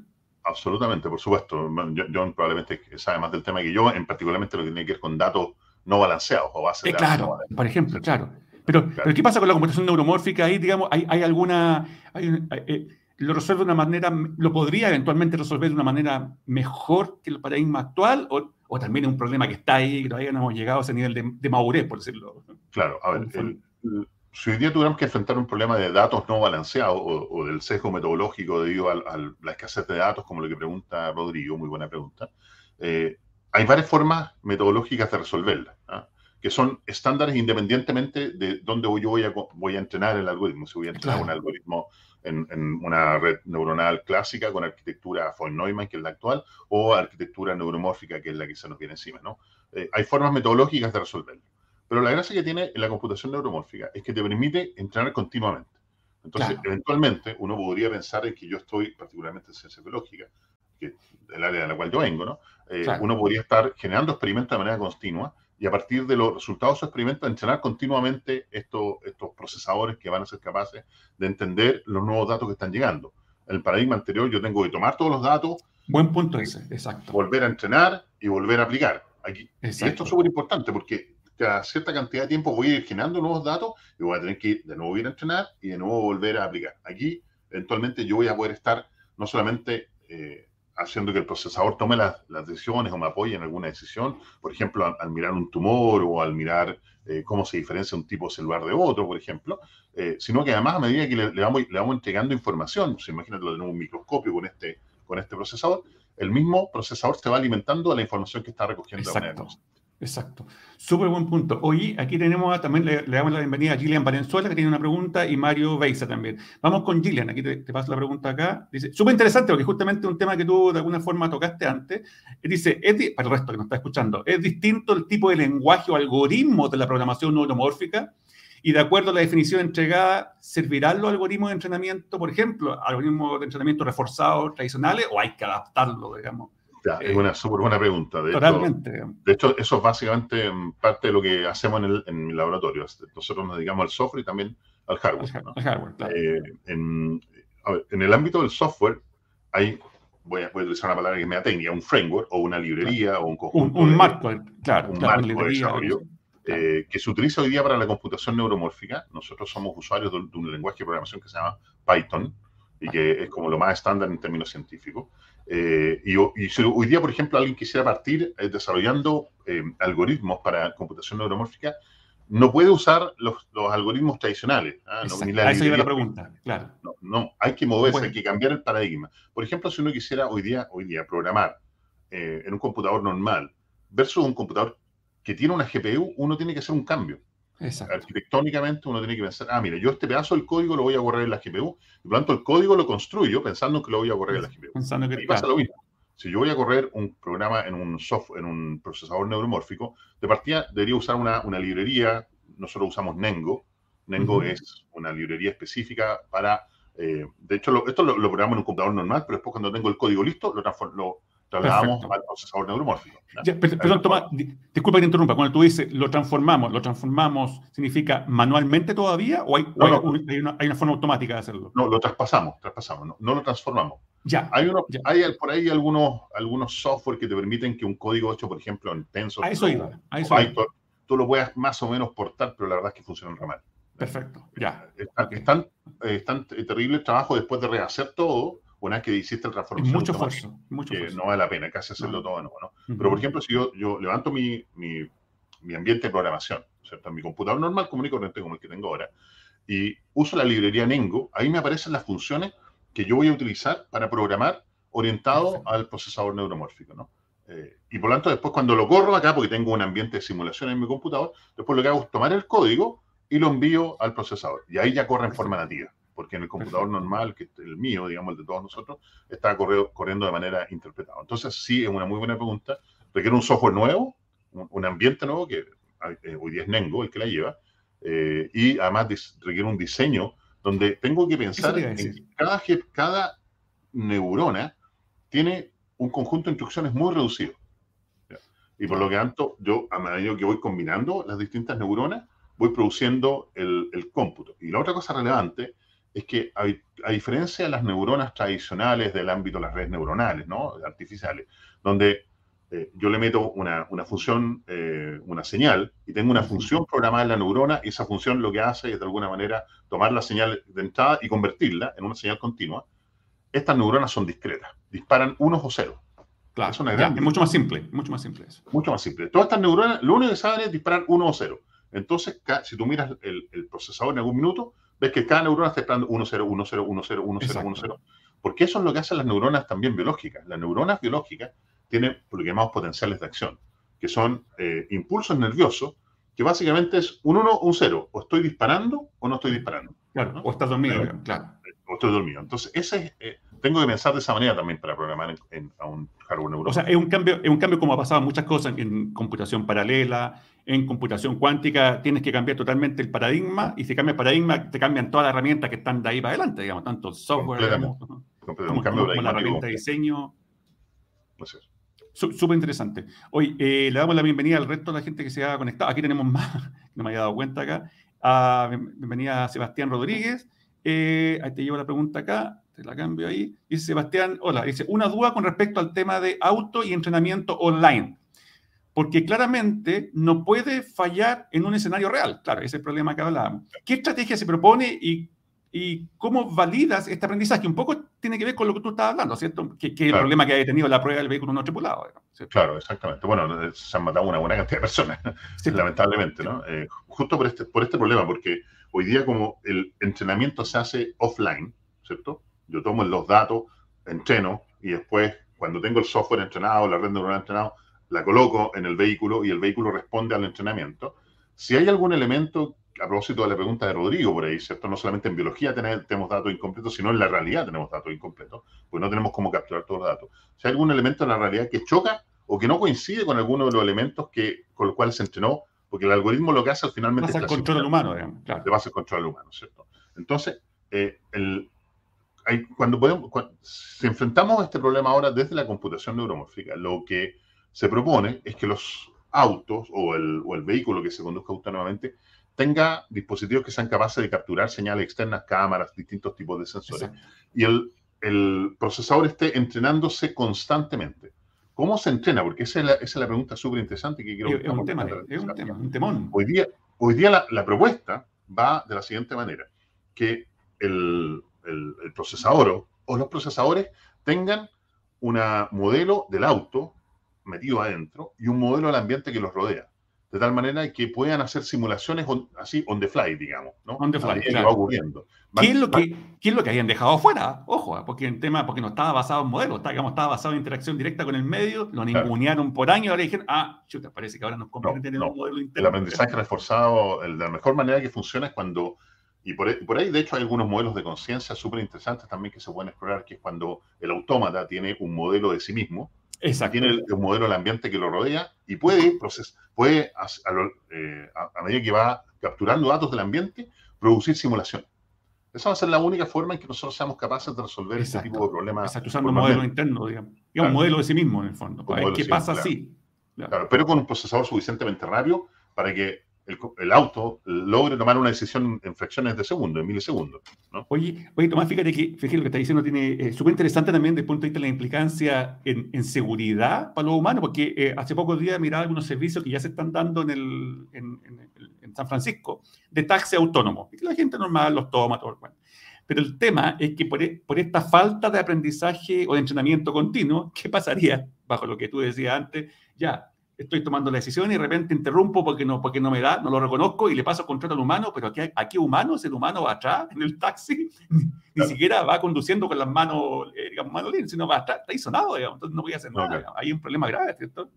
Absolutamente, por supuesto. John probablemente sabe más del tema que yo, en particularmente lo que tiene que ver con datos no balanceados o bases eh, Claro, por ejemplo, claro. Pero, pero, ¿qué pasa con la computación neuromórfica ahí? Digamos, ¿hay, hay alguna... Eh, ¿Lo resuelve de una manera, lo podría eventualmente resolver de una manera mejor que el paradigma actual? ¿O, o también es un problema que está ahí, que todavía no hemos llegado a ese nivel de, de madurez, por decirlo? Claro, a ver, el, si hoy día tuviéramos que enfrentar un problema de datos no balanceados o, del sesgo metodológico debido a, la escasez de datos, como lo que pregunta Rodrigo, muy buena pregunta, eh, hay varias formas metodológicas de resolverla, ¿ah? que son estándares independientemente de dónde yo voy a, voy a entrenar el algoritmo. Si voy a entrenar un algoritmo en, una red neuronal clásica con arquitectura von Neumann, que es la actual, o arquitectura neuromórfica, que es la que se nos viene encima. ¿no? Eh, hay formas metodológicas de resolverlo. Pero la gracia que tiene la computación neuromórfica es que te permite entrenar continuamente. Entonces, eventualmente, uno podría pensar en que yo estoy, particularmente en ciencia biológica, que es el área de la cual yo vengo, ¿no? Eh, uno podría estar generando experimentos de manera continua y a partir de los resultados de esos experimentos entrenar continuamente estos, estos procesadores que van a ser capaces de entender los nuevos datos que están llegando. En el paradigma anterior yo tengo que tomar todos los datos. Buen punto ese, exacto. Volver a entrenar y volver a aplicar. Aquí. Y esto es súper importante porque cada cierta cantidad de tiempo voy a ir generando nuevos datos y voy a tener que ir, de nuevo ir a entrenar y de nuevo volver a aplicar. Aquí, eventualmente, yo voy a poder estar no solamente eh, haciendo que el procesador tome las, decisiones o me apoye en alguna decisión, por ejemplo, al, mirar un tumor o al mirar eh, cómo se diferencia un tipo celular de otro, por ejemplo, eh, sino que además a medida que le, vamos, entregando información, pues imagínate lo de un microscopio con este, con este procesador, el mismo procesador se va alimentando de la información que está recogiendo. Exacto. Exacto. Súper buen punto. Hoy aquí tenemos también, le, damos la bienvenida a Gillian Valenzuela, que tiene una pregunta, y Mario Beisa también. Vamos con Gillian, aquí te, paso la pregunta acá. Dice, súper interesante, porque justamente un tema que tú de alguna forma tocaste antes. Dice, es para el resto que nos está escuchando, ¿es distinto el tipo de lenguaje o algoritmo de la programación neuromórfica? Y de acuerdo a la definición entregada, ¿servirán los algoritmos de entrenamiento, por ejemplo, algoritmos de entrenamiento reforzados tradicionales, o hay que adaptarlo, digamos? Es una súper buena pregunta. De totalmente. Hecho, de hecho, eso es básicamente parte de lo que hacemos en el, en el laboratorio. Nosotros nos dedicamos al software y también al hardware. Eh, en, el ámbito del software hay, voy a, utilizar una palabra que me técnica, un framework o una librería o un conjunto. Un, marco, claro. Un marco de desarrollo. Eh, que se utiliza hoy día para la computación neuromórfica. Nosotros somos usuarios de, un lenguaje de programación que se llama Python, y que es como lo más estándar en términos científicos. Eh, y, si hoy día, por ejemplo, alguien quisiera partir eh, desarrollando eh, algoritmos para computación neuromórfica, no puede usar los, los algoritmos tradicionales. ¿ah? No, ni la, la pregunta, claro. No, hay que moverse, hay que cambiar el paradigma. Por ejemplo, si uno quisiera hoy día, hoy día programar en un computador normal versus un computador que tiene una GPU, uno tiene que hacer un cambio. Arquitectónicamente uno tiene que pensar, ah, mire, yo este pedazo del código lo voy a correr en la GPU, y por lo tanto el código lo construyo pensando que lo voy a correr en la GPU. Pensando que y pasa lo mismo. Si yo voy a correr un programa en un software, en un procesador neuromórfico, de partida debería usar una, una librería, nosotros usamos Nengo. Nengo es una librería específica para, eh, de hecho, esto lo, lo, programamos en un computador normal, pero después cuando tengo el código listo, lo, lo, trasladamos al procesador neuromórfico. perdón, Tomás, disculpa que te interrumpa. Cuando tú dices lo transformamos, ¿lo transformamos significa manualmente todavía o hay, hay, una, forma automática de hacerlo? No, lo traspasamos, traspasamos, no, lo transformamos. Ya. Hay, uno, hay por ahí algunos, algunos software que te permiten que un código hecho, por ejemplo, en Tensor. A eso iba. A eso Tú lo puedas más o menos portar, pero la verdad es que funciona en ramal. Perfecto, ya. Están, están, eh, terribles trabajo después de rehacer todo una vez que hiciste el transformación. Mucho esfuerzo, mucho que no vale la pena casi hacerlo todo de nuevo, ¿no? Pero, por ejemplo, si yo, yo levanto mi, mi, mi, ambiente de programación, ¿cierto? En mi computador normal, común y corriente como el que tengo ahora, y uso la librería Nengo, ahí me aparecen las funciones que yo voy a utilizar para programar orientado al procesador neuromórfico, ¿no? Eh, y por lo tanto, después cuando lo corro acá, porque tengo un ambiente de simulación en mi computador, después lo que hago es tomar el código y lo envío al procesador. Y ahí ya corre en forma nativa porque en el computador normal, que el mío, digamos, el de todos nosotros, está corriendo de manera interpretada. Entonces, sí, es una muy buena pregunta. Requiere un software nuevo, un, ambiente nuevo, que eh, hoy día es Nengo el que la lleva, eh, y además requiere un diseño donde tengo que pensar en que cada, cada neurona tiene un conjunto de instrucciones muy reducido. Y por lo que tanto, yo a medida que voy combinando las distintas neuronas, voy produciendo el, el cómputo. Y la otra cosa relevante es que a, diferencia de las neuronas tradicionales del ámbito de las redes neuronales, ¿no? artificiales, donde eh, yo le meto una, una función, eh, una señal, y tengo una función programada en la neurona, y esa función lo que hace es de alguna manera tomar la señal de entrada y convertirla en una señal continua. Estas neuronas son discretas, disparan unos o ceros. Claro, es, una gran... es mucho más simple, mucho más simple eso. Mucho más simple. Todas estas neuronas, lo único que saben es disparar uno o cero. Entonces, si tú miras el, el procesador en algún minuto, ves que cada neurona está esperando 1, 0, 1, 0, 1, 0, 1, 0, 1, 0. Porque eso es lo que hacen las neuronas también biológicas. Las neuronas biológicas tienen lo que llamamos potenciales de acción, que son eh, impulsos nerviosos, que básicamente es un 1, un 0. O estoy disparando o no estoy disparando. Claro, ¿no? o estás dormido, eh, claro. O estoy dormido. Entonces, ese es, eh, tengo que pensar de esa manera también para programar en, en, a un hardware neuronal. O sea, es un cambio, es un cambio como ha pasado en muchas cosas en computación paralela, en computación cuántica, tienes que cambiar totalmente el paradigma y si cambias el paradigma, te cambian todas las herramientas que están de ahí para adelante, digamos, tanto el software digamos, como, como, la herramienta de diseño. Súper interesante. Hoy eh, le damos la bienvenida al resto de la gente que se ha conectado. Aquí tenemos más, <laughs> no me había dado cuenta acá. Ah, bienvenida a Sebastián Rodríguez. Eh, ahí te llevo la pregunta acá la cambio ahí. Dice Sebastián, hola, dice, una duda con respecto al tema de auto y entrenamiento online. Porque claramente no puede fallar en un escenario real. Claro, ese es el problema que hablábamos. ¿Qué estrategia se propone y, y cómo validas este aprendizaje? Un poco tiene que ver con lo que tú estabas hablando, ¿cierto? Que, el problema que ha tenido la prueba del vehículo no tripulado. Claro, exactamente. Bueno, se han matado una buena cantidad de personas, <laughs> lamentablemente, ¿no? Eh, justo por este, por este problema, porque hoy día como el entrenamiento se hace offline, ¿cierto? Yo tomo los datos, entreno y después, cuando tengo el software entrenado, la red neuronal entrenado, la coloco en el vehículo y el vehículo responde al entrenamiento. Si hay algún elemento, a propósito de la pregunta de Rodrigo por ahí, ¿cierto? No solamente en biología tenemos datos incompletos, sino en la realidad tenemos datos incompletos, pues no tenemos cómo capturar todos los datos. Si hay algún elemento en la realidad que choca o que no coincide con alguno de los elementos que, con los cuales se entrenó, porque el algoritmo lo que hace al finalmente... Pasa el control humano, digamos. Claro. Le el control humano, ¿cierto? Entonces, eh, el, cuando, podemos, si enfrentamos a este problema ahora desde la computación neuromórfica, lo que se propone es que los autos o el, o el vehículo que se conduzca autónomamente tenga dispositivos que sean capaces de capturar señales externas, cámaras, distintos tipos de sensores, y el, el, procesador esté entrenándose constantemente. ¿Cómo se entrena? Porque esa es la, esa es la pregunta súper interesante que quiero... Es un tema, es un tema, un temón. Hoy día, hoy día la, la propuesta va de la siguiente manera, que el, el, procesador o los procesadores tengan un modelo del auto metido adentro y un modelo del ambiente que los rodea. De tal manera que puedan hacer simulaciones así on the fly, digamos. ¿no? On the fly, claro. va ocurriendo. ¿Qué, es lo que, ¿Qué es lo que habían dejado afuera? Ojo, ¿ah? porque el tema, porque no estaba basado en modelos, estaba, digamos, estaba basado en interacción directa con el medio, lo ningunearon por años, ahora dijeron, ah, chuta, parece que ahora nos conviene tener un modelo interno. El aprendizaje reforzado, el, la mejor manera que funciona es cuando y por, por, ahí, de hecho, hay algunos modelos de conciencia súper interesantes también que se pueden explorar, que es cuando el autómata tiene un modelo de sí mismo, Exacto. tiene el, un modelo del ambiente que lo rodea y puede, puede eh, a, medida que va capturando datos del ambiente, producir simulaciones. Esa va a ser la única forma en que nosotros seamos capaces de resolver este tipo de problemas. Exacto, usando un modelo interno, digamos. un modelo de sí mismo, en el fondo. ¿Qué pasa así? claro, pero con un procesador suficientemente rápido para que el, auto logre tomar una decisión en fracciones de segundo, en milisegundos. ¿no? Oye, oye, Tomás, fíjate que, fíjate lo que está diciendo tiene eh, súper interesante también desde el punto de vista de la implicancia en, en seguridad para los humanos, porque eh, hace pocos días miraba algunos servicios que ya se están dando en, el, en, en San Francisco de taxi autónomo, y que la gente normal los toma, todo, bueno. Pero el tema es que por, e, por, esta falta de aprendizaje o de entrenamiento continuo, ¿qué pasaría, bajo lo que tú decías antes? Ya, estoy tomando la decisión y de repente interrumpo porque no, porque no me da, no lo reconozco y le paso contrato al humano, pero aquí, aquí humano, ese humano va atrás en el taxi, <laughs> ni, siquiera va conduciendo con las manos, eh, digamos, manos libres, sino va atrás, está digamos, entonces no voy a hacer nada. Hay un problema grave, ¿cierto?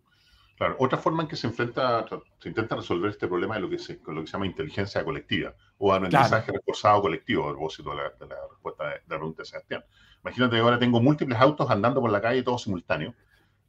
Claro, otra forma en que se enfrenta, se intenta resolver este problema es lo que se, lo que se llama inteligencia colectiva o aprendizaje reforzado colectivo, a propósito de la, de la respuesta de, la pregunta de Sebastián. Imagínate que ahora tengo múltiples autos andando por la calle todos simultáneos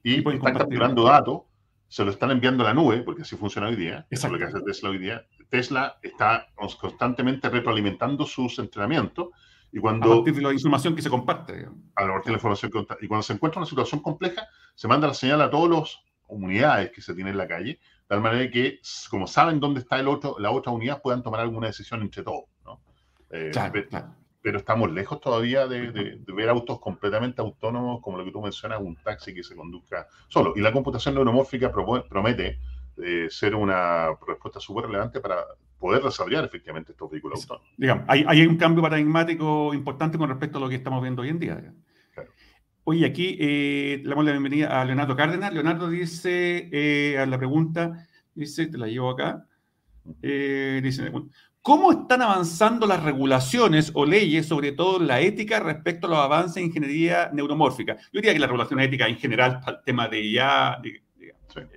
y, y están capturando datos se lo están enviando a la nube, porque así funciona hoy día. Eso es lo que hace Tesla hoy día. Tesla está constantemente retroalimentando sus entrenamientos. Y cuando, a partir de la información que se comparte. A partir de la información que Y cuando se encuentra una situación compleja, se manda la señal a todas las unidades que se tienen en la calle, de tal manera que, como saben dónde está el otro, la otra unidad, puedan tomar alguna decisión entre todos. ¿no? Eh, claro, claro pero estamos lejos todavía de, ver autos completamente autónomos, como lo que tú mencionas, un taxi que se conduzca solo. Y la computación neuromórfica promete eh, ser una respuesta súper relevante para poder desarrollar efectivamente estos vehículos autónomos. Digamos, hay, hay, un cambio paradigmático importante con respecto a lo que estamos viendo hoy en día. Oye, aquí eh, le damos la bienvenida a Leonardo Cárdenas. Leonardo dice eh, a la pregunta, dice, te la llevo acá, dice, ¿Cómo están avanzando las regulaciones o leyes, sobre todo la ética, respecto a los avances en ingeniería neuromórfica? Yo diría que la regulación ética en general, para el tema de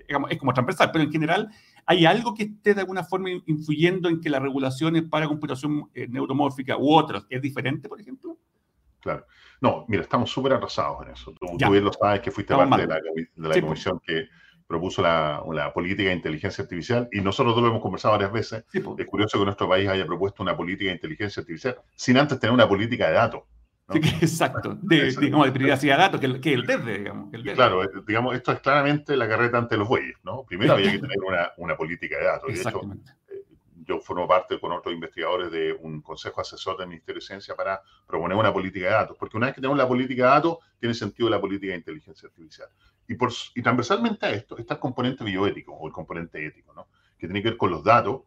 digamos, es como transversal, pero en general, ¿hay algo que esté de alguna forma influyendo en que las regulaciones para computación eh, neuromórfica u otras es diferente, por ejemplo? Claro. No, mira, estamos súper atrasados en eso. Tú, bien lo sabes que fuiste parte de la, de la pues. comisión que propuso la, política de inteligencia artificial y nosotros lo hemos conversado varias veces. es curioso que nuestro país haya propuesto una política de inteligencia artificial sin antes tener una política de datos. <laughs> exacto, de, digamos, de privacidad de datos, que, que el TED, digamos. Claro, eh, digamos, esto es claramente la carreta ante los bueyes, ¿no? Primero había que tener una, una política de datos. De hecho, yo formo parte con otros investigadores de un consejo asesor del Ministerio de Ciencia para proponer una política de datos, porque una vez que tenemos la política de datos, tiene sentido la política de inteligencia artificial. Y, por, y transversalmente a esto está el componente bioético o el componente ético, ¿no? que tiene que ver con los datos.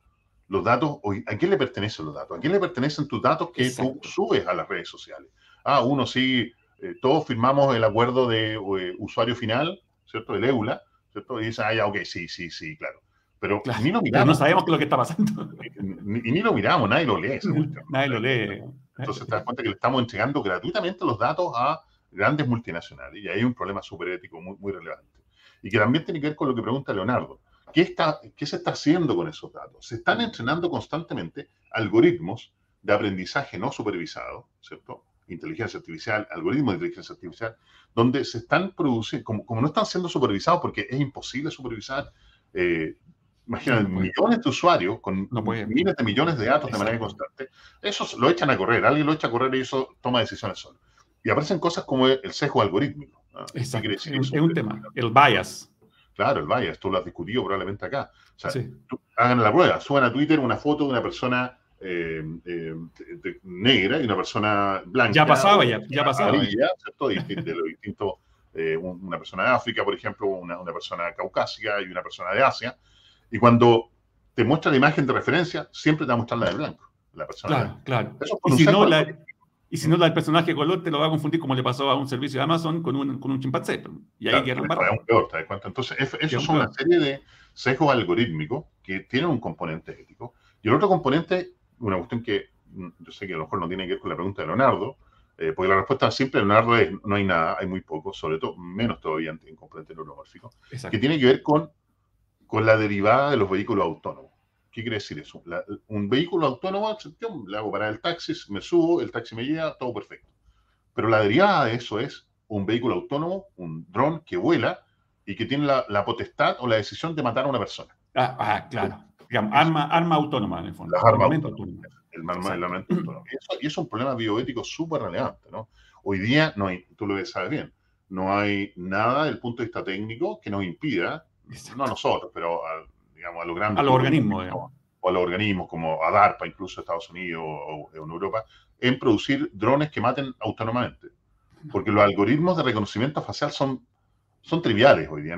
Los datos, ¿a quién le pertenecen los datos? ¿A quién le pertenecen tus datos que tú subes a las redes sociales? Ah, uno sí, eh, todos firmamos el acuerdo de eh, usuario final, ¿cierto? El EULA, ¿cierto? Y dicen, ah, ya, ok, sí, sí, sí, claro. Pero ni lo miramos. no sabemos qué es lo que está pasando. <laughs> Y ni, lo miramos, nadie lo lee. nadie lo lee. Entonces te das cuenta que le estamos entregando gratuitamente los datos a grandes multinacionales. Y ahí hay un problema súper ético muy, muy relevante. Y que también tiene que ver con lo que pregunta Leonardo. ¿Qué, está, ¿Qué se está haciendo con esos datos? Se están entrenando constantemente algoritmos de aprendizaje no supervisado, ¿cierto? Inteligencia artificial, algoritmos de inteligencia artificial, donde se están produciendo, como, como no están siendo supervisados porque es imposible supervisar eh, Imagínate, millones de usuarios con miles de millones de datos de manera constante. Eso lo echan a correr, alguien lo echa a correr y eso toma decisiones solo. Y aparecen cosas como el sesgo algorítmico. Es, un tema, el bias. Claro, el bias, tú lo has discutido probablemente acá. O sea, hagan la prueba, suban a Twitter una foto de una persona eh, eh, negra y una persona blanca. Ya pasaba, ya, ya pasaba. Ya, ¿cierto? Y de lo distinto, eh, una persona de África, por ejemplo, una, una persona caucásica y una persona de Asia y cuando te muestra la imagen de referencia, siempre te va a mostrar la de blanco, la persona. Claro, claro. y si no, la, Y si no, el personaje color te lo va a confundir como le pasó a un servicio de Amazon con un, con un chimpancé. Y ahí claro, quedan peor, ¿te das cuenta? Entonces, eso son una serie de sesgos algorítmicos que tienen un componente ético. Y el otro componente, una cuestión que mm, yo sé que a lo mejor no tiene que ver con la pregunta de Leonardo, eh, porque la respuesta simple, Leonardo, es no hay nada, hay muy poco, sobre todo, menos todavía en, componente neuromórfico, que tiene que ver con, con la derivada de los vehículos autónomos. ¿Qué quiere decir eso? un vehículo autónomo, le hago parar el taxi, me subo, el taxi me lleva, todo perfecto. Pero la derivada de eso es un vehículo autónomo, un dron que vuela y que tiene la, potestad o la decisión de matar a una persona. Ah, ah claro. arma, arma autónoma, en el fondo. Las armas autónomas. El armamento autónomo. Y eso, y es un problema bioético súper relevante, ¿no? Hoy día, no hay, tú lo sabes bien, no hay nada desde el punto de vista técnico que nos impida, no a nosotros, pero digamos, a los grandes. A los organismos, O a los organismos como a DARPA, incluso Estados Unidos o, en Europa, en producir drones que maten autónomamente. Porque los algoritmos de reconocimiento facial son, son triviales hoy día.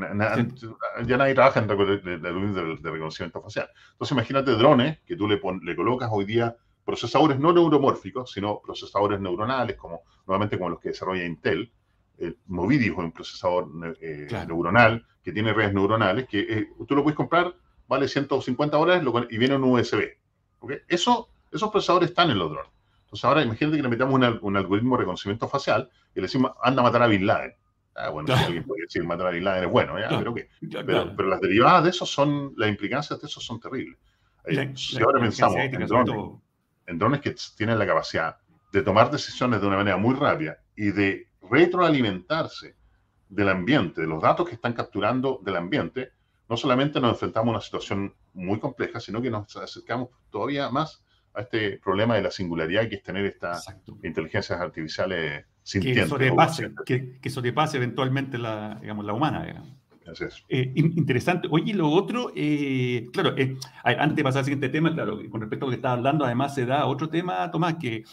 Ya nadie trabaja en algoritmos de, reconocimiento facial. Entonces, imagínate drones que tú le, le colocas hoy día procesadores no neuromórficos, sino procesadores neuronales, como nuevamente como los que desarrolla Intel. El Movidius es un procesador eh, neuronal que tiene redes neuronales, que eh, tú lo puedes comprar vale 150 dólares y viene un USB. Eso, esos procesadores están en los drones. Entonces ahora imagínate que le metamos un, algoritmo de reconocimiento facial y le decimos, anda a matar a Bin Laden. Ah, bueno, si alguien puede decir matar a Bin Laden es bueno, Pero, pero, las derivadas de eso son, las implicancias de eso son terribles. Eh, si ahora pensamos en drones, en drones que tienen la capacidad de tomar decisiones de una manera muy rápida y de retroalimentarse del ambiente, de los datos que están capturando del ambiente, no solamente nos enfrentamos a una situación muy compleja, sino que nos acercamos todavía más a este problema de la singularidad que es tener estas inteligencias artificiales sintientes. Que sobrepase, que, que sobrepase eventualmente la, digamos, la humana. Digamos. Eh, interesante. Oye, lo otro, eh, claro, eh, antes de pasar al siguiente tema, claro, con respecto a lo que estaba hablando, además se da otro tema, Tomás, que,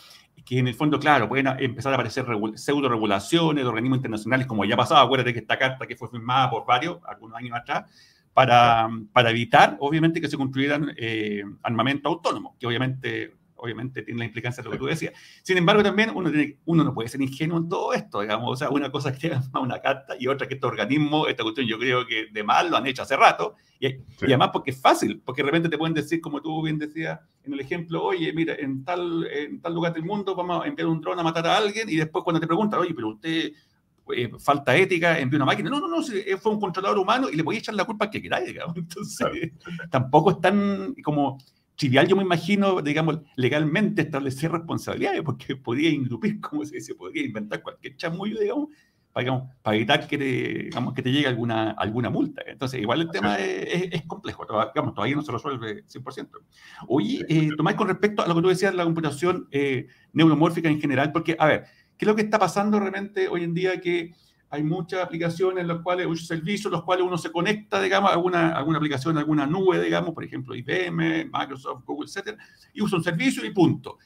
que en el fondo, claro, pueden empezar a aparecer pseudo regulaciones de organismos internacionales, como ya pasaba, acuérdate que esta carta que fue firmada por varios, algunos años atrás, para, para evitar, obviamente, que se construyeran eh, armamento autónomo, que obviamente, obviamente tiene la implicancia de lo que tú decías. Sin embargo, también uno, uno no puede ser ingenuo en todo esto, digamos, o sea, una cosa <laughs> que llega a una carta y otra que este organismo, esta cuestión yo creo que de mal lo han hecho hace rato, y, y, además porque es fácil, porque de repente te pueden decir, como tú bien decías en el ejemplo, oye, mira, en tal, en tal lugar del mundo vamos a enviar un dron a matar a alguien, y después cuando te preguntan, oye, pero usted eh, falta ética, envió una máquina. No, no, no, eh, fue un controlador humano y le podía echar la culpa que queráis, digamos. <laughs> Entonces, tampoco es tan como trivial, yo me imagino, digamos, legalmente establecer responsabilidades, porque podría ingrupir, <laughs> como se dice, podría inventar cualquier chamullo, digamos, para, para evitar que te, digamos, que te llegue alguna, alguna multa. Entonces, igual el tema es, es, complejo, digamos, todavía no se resuelve 100%. Oye, eh, Tomás, con respecto a lo que tú decías, la computación eh, neuromórfica en general, porque, a ver, ¿Qué es lo que está pasando realmente hoy en día? Que hay muchas aplicaciones en las cuales, muchos servicios en los cuales uno se conecta, digamos, a alguna, alguna aplicación, a alguna nube, digamos, por ejemplo, IBM, Microsoft, Google, etcétera, y usa un servicio y punto.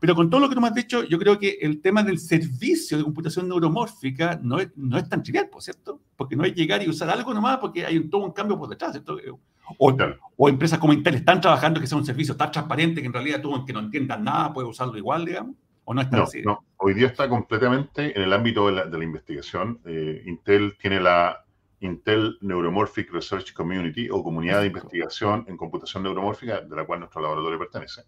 Pero con todo lo que tú me has dicho, yo creo que el tema del servicio de computación neuromórfica no es, no es tan trivial, ¿por cierto? Porque no es llegar y usar algo nomás, porque hay un, todo un cambio por detrás, ¿cierto? O, o, empresas como Intel están trabajando que sea un servicio tan transparente que en realidad tú, que no entiendas nada, puedes usarlo igual, digamos. ¿O no está así? No, hoy día está completamente en el ámbito de la, investigación. Eh, Intel tiene la Intel Neuromorphic Research Community o comunidad de investigación en computación neuromórfica, de la cual nuestro laboratorio pertenece,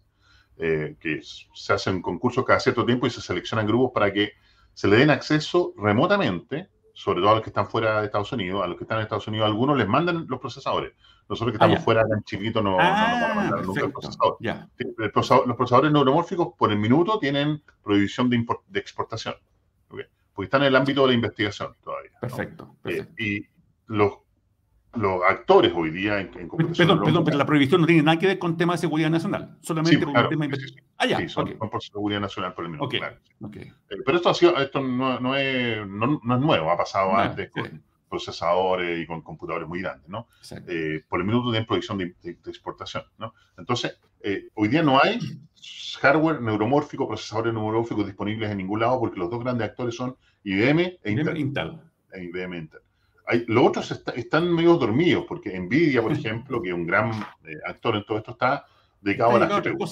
eh, que se hacen concursos cada cierto tiempo y se seleccionan grupos para que se le den acceso remotamente sobre todo a los que están fuera de Estados Unidos, a los que están en Estados Unidos, algunos les mandan los procesadores. Nosotros que ah, estamos fuera tan chiquitos no, no, nos van a mandar nunca el procesador. los procesadores neuromórficos por el minuto tienen prohibición de, de exportación, porque están en el ámbito de la investigación todavía. Perfecto. Eh, y los los actores hoy día en, en Perdón, perdón, pero la prohibición no tiene nada que ver con temas de seguridad nacional, solamente con el tema de investigación. Ah, ya, sí, son, por seguridad nacional por el minuto, claro. Okay. Eh, pero esto, ha sido, esto no, no, es, no, no, es nuevo, ha pasado antes con procesadores y con computadores muy grandes, ¿no? Eh, por el minuto de prohibición de, de, exportación, ¿no? Entonces, eh, hoy día no hay hardware neuromórfico, procesadores neuromórficos disponibles en ningún lado porque los dos grandes actores son IBM e Intel. Intel. E IBM e Intel los otros están medio dormidos, porque Nvidia, por <laughs> ejemplo, que es un gran eh, actor en todo esto, está dedicado a la GPU.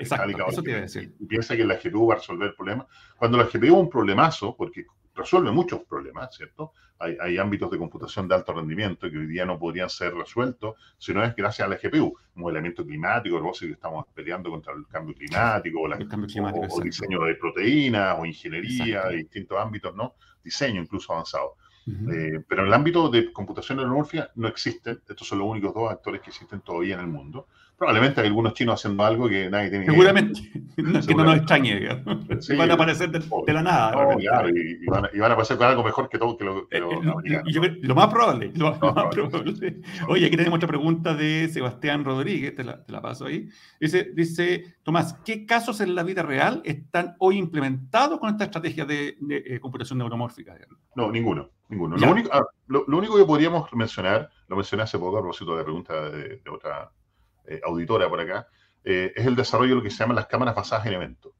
Exacto, eso te iba a decir. Y piensa que la GPU va a resolver el problema. Cuando la GPU es un problemazo, porque resuelve muchos problemas, ¿cierto? Hay, ámbitos de computación de alto rendimiento que hoy día no podrían ser resueltos si no es gracias a la GPU, modelamiento climático, vos que estamos peleando contra el cambio climático, o, o, diseño de proteínas, o ingeniería, distintos ámbitos, ¿no? Diseño incluso avanzado. Eh, pero en el ámbito de computación neuromórfica no existen, estos son los únicos dos actores que existen todavía en el mundo. Probablemente hay algunos chinos haciendo algo que nadie tiene Seguramente, <laughs> que no nos extrañe, van a aparecer de, la nada. claro, y, van a, y, van a, aparecer con algo mejor que todo que lo, que lo, eh, lo más probable. Lo, más probable. Oye, aquí tenemos otra pregunta de Sebastián Rodríguez, te la, te la, paso ahí. Dice, dice, Tomás, ¿qué casos en la vida real están hoy implementados con esta estrategia de, eh, computación neuromórfica? No, ninguno. Ninguno. Lo único, ah, lo, único, que podríamos mencionar, lo mencioné hace poco a propósito de la pregunta de, de otra eh, auditora por acá, eh, es el desarrollo de lo que se llama las cámaras basadas en eventos.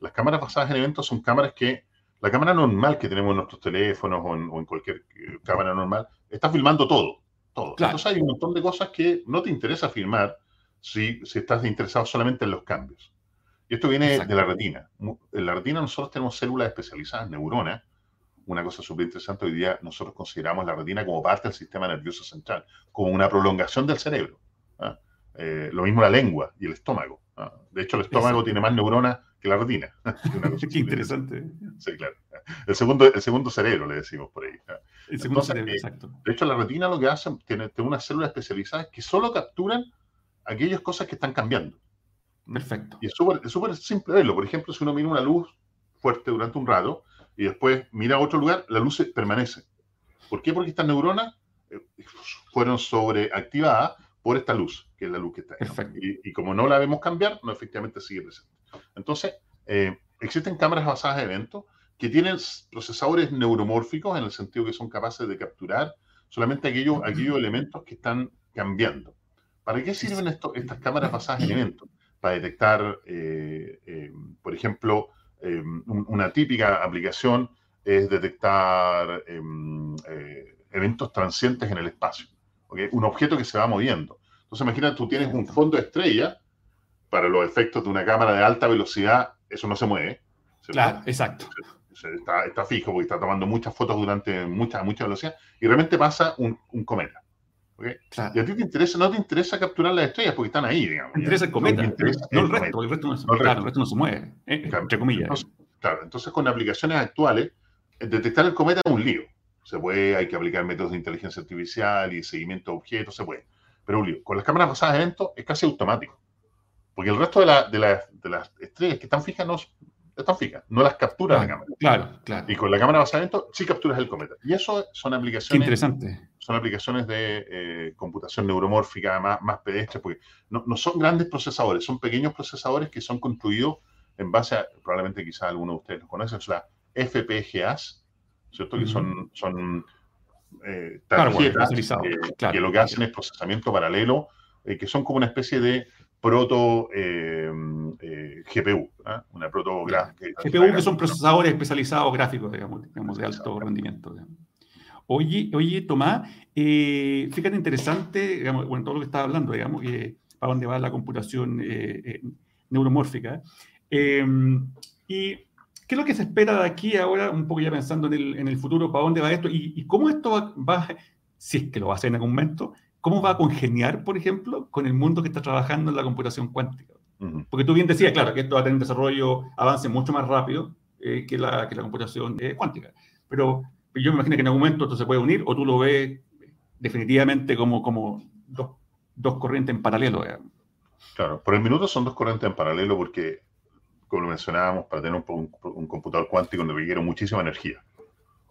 Las cámaras basadas en eventos son cámaras que, la cámara normal que tenemos en nuestros teléfonos o en, cualquier eh, cámara normal, está filmando todo. todo. Entonces hay un montón de cosas que no te interesa filmar si, si estás interesado solamente en los cambios. Y esto viene de la retina. En la retina nosotros tenemos células especializadas, neuronas. Una cosa súper interesante, hoy día nosotros consideramos la retina como parte del sistema nervioso central, como una prolongación del cerebro. ¿ah? Eh, lo mismo la lengua y el estómago. De hecho, el estómago tiene más neuronas que la retina. <laughs> <laughs> Qué interesante. Sí, claro. El segundo, el segundo cerebro, le decimos por ahí. El segundo cerebro, eh, exacto. De hecho, la retina lo que hace, tiene, tiene unas células especializadas que solo capturan aquellas cosas que están cambiando. Perfecto. Y es súper simple verlo. Por ejemplo, si uno mira una luz fuerte durante un rato y después mira a otro lugar, la luz permanece. ¿Por qué? Porque estas neuronas eh, fueron sobreactivadas por esta luz, que es la luz que está ahí. Y, como no la vemos cambiar, no efectivamente sigue presente. Entonces, eh, existen cámaras basadas en eventos que tienen procesadores neuromórficos en el sentido que son capaces de capturar solamente aquellos, aquellos elementos que están cambiando. ¿Para qué sirven estas cámaras basadas en eventos? Para detectar, eh, eh, por ejemplo, una típica aplicación es detectar em, eventos transientes en el espacio un objeto que se va moviendo. Entonces, imagina, tú tienes un fondo de estrella, para los efectos de una cámara de alta velocidad, eso no se mueve. Claro, exacto. Está, está, fijo porque está tomando muchas fotos durante mucha, mucha velocidad y realmente pasa un, un cometa. Y a ti te interesa, no te interesa capturar las estrellas porque están ahí, digamos. Te interesa el cometa, no, el, resto, el resto no se, claro, el resto no se mueve, eh, entre comillas. Entonces, claro, entonces con aplicaciones actuales, detectar el cometa es un lío. Se puede, hay que aplicar métodos de inteligencia artificial y seguimiento de objetos, se puede. Pero con las cámaras basadas en eventos es casi automático. Porque el resto de, la, de, de las estrellas que están fijas no están fijas, no las captura la cámara. Claro, claro. Y con la cámara basada en eventos sí capturas el cometa. Y eso son aplicaciones. interesante. Son aplicaciones de eh, computación neuromórfica más, más pedestres, porque no, no, son grandes procesadores, son pequeños procesadores que son construidos en base a, probablemente quizás alguno de ustedes los conocen, son las FPGAs, ¿cierto? Que son, son eh, tarjetas que, lo que hacen es procesamiento paralelo, eh, que son como una especie de proto eh, GPU, ¿ah? una proto GPU que son procesadores especializados gráficos, digamos, digamos de alto rendimiento. Oye, oye, Tomás, fíjate interesante, digamos, bueno, todo lo que estaba hablando, digamos, para dónde va la computación neuromórfica. y ¿Qué es lo que se espera de aquí ahora, un poco ya pensando en el, en el futuro, para dónde va esto y, cómo esto va, si es que lo va a hacer en algún momento, cómo va a congeniar, por ejemplo, con el mundo que está trabajando en la computación cuántica? Porque tú bien decías, claro, que esto va a tener un desarrollo, avance mucho más rápido eh, que, la, que la computación eh, cuántica. Pero yo me imagino que en algún momento esto se puede unir o tú lo ves definitivamente como, como dos, dos corrientes en paralelo. Claro, por el minuto son dos corrientes en paralelo porque como lo mencionábamos, para tener un, computador cuántico requiere muchísima energía.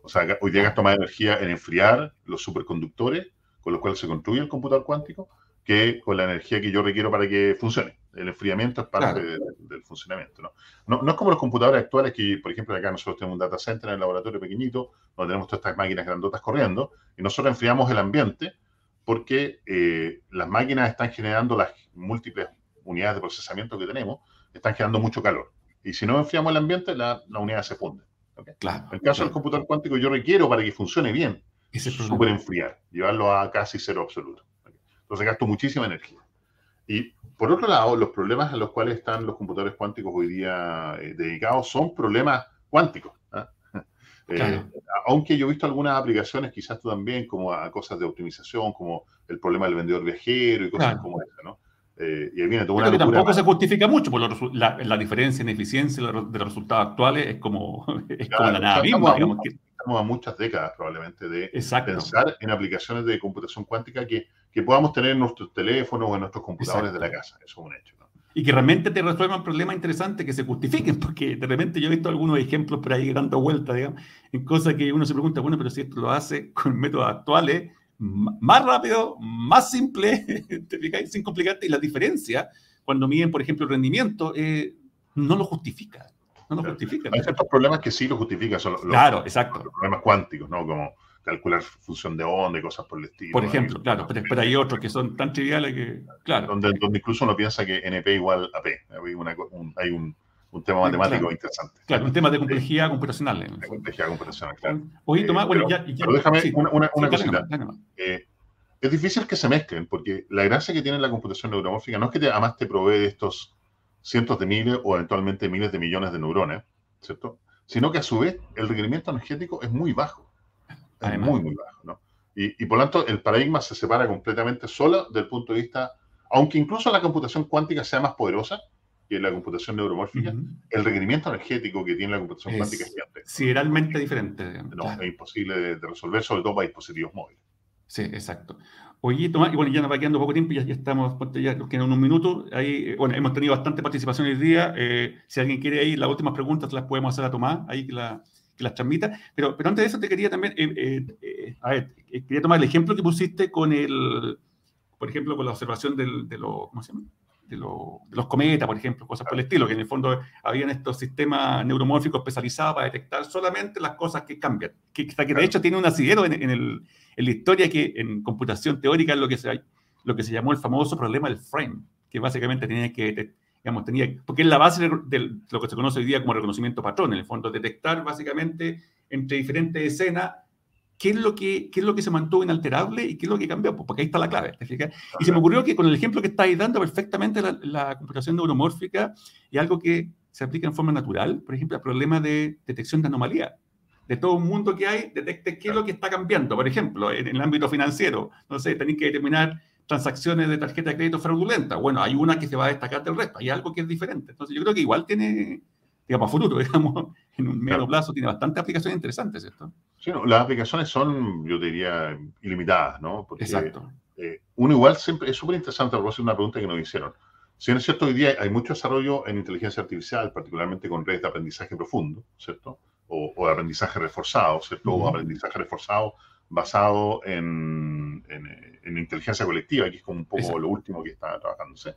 O sea, hoy día gasto más energía en enfriar los superconductores con los cuales se construye el computador cuántico que con la energía que yo requiero para que funcione. El enfriamiento es parte del funcionamiento. ¿no? ¿no? es como los computadores actuales que, por ejemplo, acá nosotros tenemos un data center en el laboratorio pequeñito, donde tenemos todas estas máquinas grandotas corriendo, y nosotros enfriamos el ambiente porque eh, las máquinas están generando las múltiples unidades de procesamiento que tenemos, están generando mucho calor. Y si no enfriamos el ambiente, la, la unidad se funde. Claro, en el caso del computador cuántico, yo requiero para que funcione bien, super enfriar, llevarlo a casi cero absoluto. Entonces gasto muchísima energía. Y por otro lado, los problemas a los cuales están los computadores cuánticos hoy día eh, dedicados son problemas cuánticos. ¿ah? <laughs> Eh, aunque yo he visto algunas aplicaciones, quizás tú también, como a cosas de optimización, como el problema del vendedor viajero y cosas como esa, ¿no? Eh, y ahí viene toda una Pero que tampoco se justifica mucho, por la, la, diferencia en eficiencia de los resultados actuales es como, <laughs> es como la nada misma. Digamos, que... Estamos a muchas décadas probablemente de pensar en aplicaciones de computación cuántica que, que, podamos tener en nuestros teléfonos o en nuestros computadores de la casa. Eso es un hecho. ¿no? Y que realmente te resuelvan problemas interesantes que se justifiquen, <laughs> porque de repente yo he visto algunos ejemplos por ahí dando vueltas, digamos, en cosas que uno se pregunta, bueno, pero si esto lo hace con métodos actuales, más rápido, más simple, <laughs> sin complicarte, y la diferencia, cuando miden, por ejemplo, el rendimiento, eh, no lo justifica. No lo justifica. Hay ciertos problemas que sí lo justifican, son los, claro, exacto. los problemas cuánticos, ¿no? Como calcular función de onda y cosas por el estilo. Por ejemplo, claro, pero, hay otros que son tan triviales que, claro. Donde, donde incluso uno piensa que NP igual a P. hay un, un tema matemático interesante. Claro, un tema de complejidad computacional. De complejidad computacional, claro. Oye, eh, Tomás, bueno, ya, Pero déjame una, una, una cosita. Eh, es difícil que se mezclen, porque la gracia que tiene la computación neuromórfica no es que te, además te provee de estos cientos de miles o eventualmente miles de millones de neuronas, ¿cierto? Sino que a su vez el requerimiento energético es muy bajo. Es muy, muy bajo, ¿no? Y, y, por lo tanto el paradigma se separa completamente solo del punto de vista, aunque incluso la computación cuántica sea más poderosa, que es la computación neuromórfica, el requerimiento energético que tiene la computación cuántica es gigante. diferente. No, es imposible de, resolver, sobre todo para dispositivos móviles. Sí, exacto. Oye, Tomás, y bueno, ya nos va quedando poco tiempo, ya, ya estamos, ya nos quedan unos minutos. Ahí, eh, bueno, hemos tenido bastante participación hoy día. Eh, si alguien quiere ahí, las últimas preguntas las podemos hacer a Tomás, ahí que, la, que las transmita. Pero, pero antes de eso, te quería también, eh, a ver, quería tomar el ejemplo que pusiste con el, por ejemplo, con la observación del, de lo, ¿cómo se llama? De, los cometas, por ejemplo, cosas por el estilo, que en el fondo habían estos sistemas neuromórficos especializados para detectar solamente las cosas que cambian. Que, que de hecho tiene un asidero en, en, el, en, la historia que en computación teórica es lo que, se, lo que se llamó el famoso problema del frame, que básicamente tenía que, digamos, tenía, porque es la base de, lo que se conoce hoy día como reconocimiento patrón, en el fondo, detectar básicamente entre diferentes escenas qué es lo que, qué es lo que se mantuvo inalterable y qué es lo que cambió, pues, porque ahí está la clave. Y se me ocurrió que con el ejemplo que estáis dando perfectamente la, computación neuromórfica y algo que se aplica en forma natural, por ejemplo, el problema de detección de anomalía. De todo un mundo que hay, detecte qué es lo que está cambiando. Por ejemplo, en, el ámbito financiero, no sé, tenéis que determinar transacciones de tarjeta de crédito fraudulentas. Bueno, hay una que se va a destacar del resto, hay algo que es diferente. Entonces, yo creo que igual tiene, digamos, a futuro, <laughs> digamos, en un medio plazo, tiene bastante aplicaciones interesantes, ¿cierto? Sí, las aplicaciones son, yo diría, ilimitadas, ¿no? Porque, Exacto. Eh, uno igual siempre, es súper interesante, a una pregunta que nos hicieron. Si es cierto, hoy día hay mucho desarrollo en inteligencia artificial, particularmente con redes de aprendizaje profundo, ¿cierto? O, o de aprendizaje reforzado, ¿cierto? O aprendizaje reforzado basado en, en, inteligencia colectiva, que es como un poco lo último que está trabajándose.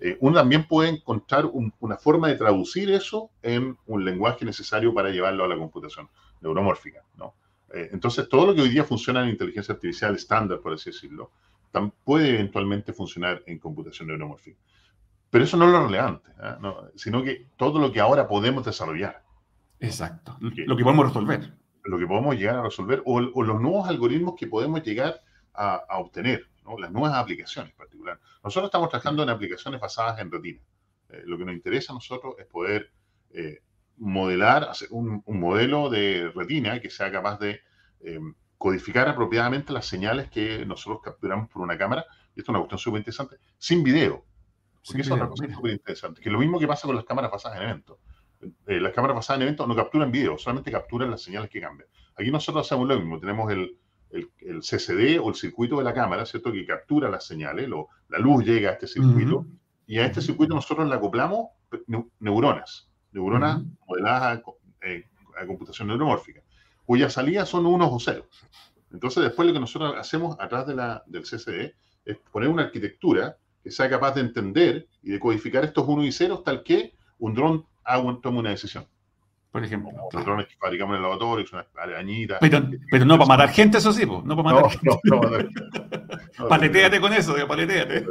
Eh, uno también puede encontrar una forma de traducir eso en un lenguaje necesario para llevarlo a la computación neuromórfica. ¿no? Eh, entonces, todo lo que hoy día funciona en inteligencia artificial estándar, por así decirlo, puede eventualmente funcionar en computación neuromórfica. Pero eso no es lo relevante, ¿eh? sino que todo lo que ahora podemos desarrollar. Exacto, lo que podemos resolver. Lo que podemos llegar a resolver o, los nuevos algoritmos que podemos llegar a, a obtener las nuevas aplicaciones en particular. Nosotros estamos trabajando en aplicaciones basadas en retina. Eh, lo que nos interesa a nosotros es poder eh, modelar, hacer un, modelo de retina que sea capaz de eh, codificar apropiadamente las señales que nosotros capturamos por una cámara. Y esto es una cuestión súper interesante, sin video. Porque es otra cosa súper interesante. Que es lo mismo que pasa con las cámaras basadas en eventos. las cámaras basadas en eventos no capturan video, solamente capturan las señales que cambian. Aquí nosotros hacemos lo mismo. Tenemos el, el, CCD o el circuito de la cámara, ¿cierto? Que captura las señales, la luz llega a este circuito y a este circuito nosotros le acoplamos neuronas, neuronas modeladas eh, a, computación neuromórfica, cuya salida son unos o ceros. Entonces, después lo que nosotros hacemos atrás de la, del CCD es poner una arquitectura que sea capaz de entender y de codificar estos unos y ceros tal que un dron tome una decisión por ejemplo. Los drones que fabricamos en el laboratorio, son arañitas. Pero, pero no para matar gente, eso sí, no para matar gente. No, no, no, <laughs> paletéate con eso, paletéate.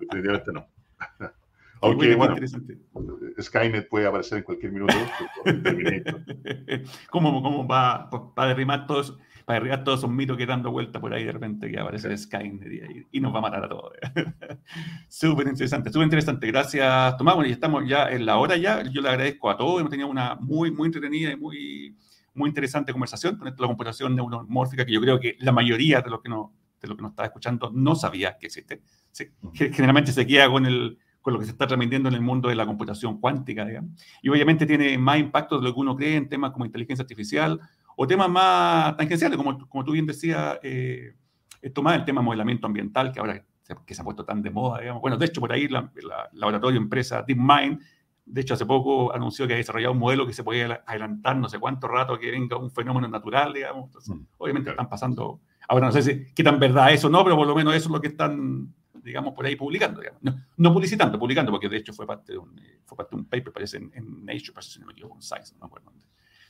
Definitivamente no. <laughs> Aunque, bueno, Skynet puede aparecer en cualquier minuto. <laughs> ¿Cómo, ¿Cómo va, va a derrimar todo eso? Para derribar todos esos mitos que dando vuelta por ahí de repente que aparece el Skynet y, y, nos va a matar a todos. <laughs> súper interesante, súper interesante. Gracias, Tomás. Bueno, y estamos ya en la hora ya. Yo le agradezco a todos. Hemos tenido una muy, muy entretenida y muy, muy interesante conversación con esto la computación neuromórfica que yo creo que la mayoría de los que nos, de lo que nos está escuchando no sabía que existe. generalmente se queda con el con lo que se está transmitiendo en el mundo de la computación cuántica, digamos. Y obviamente tiene más impacto de lo que uno cree en temas como inteligencia artificial o temas más tangenciales, como, como tú bien decías, eh, Tomás, el tema de modelamiento ambiental, que ahora que se ha puesto tan de moda, digamos. Bueno, de hecho, por ahí la, laboratorio empresa DeepMind, de hecho, hace poco anunció que ha desarrollado un modelo que se podía adelantar no sé cuánto rato que venga un fenómeno natural, digamos. Entonces, mm. obviamente están pasando, ahora no sé si, qué tan verdad eso o no, pero por lo menos eso es lo que están digamos, por ahí publicando, No, publicitando, publicando, porque de hecho fue parte de un, fue parte de un paper, parece, en, Nature, parece, si no me equivoco, en Science, no me acuerdo dónde.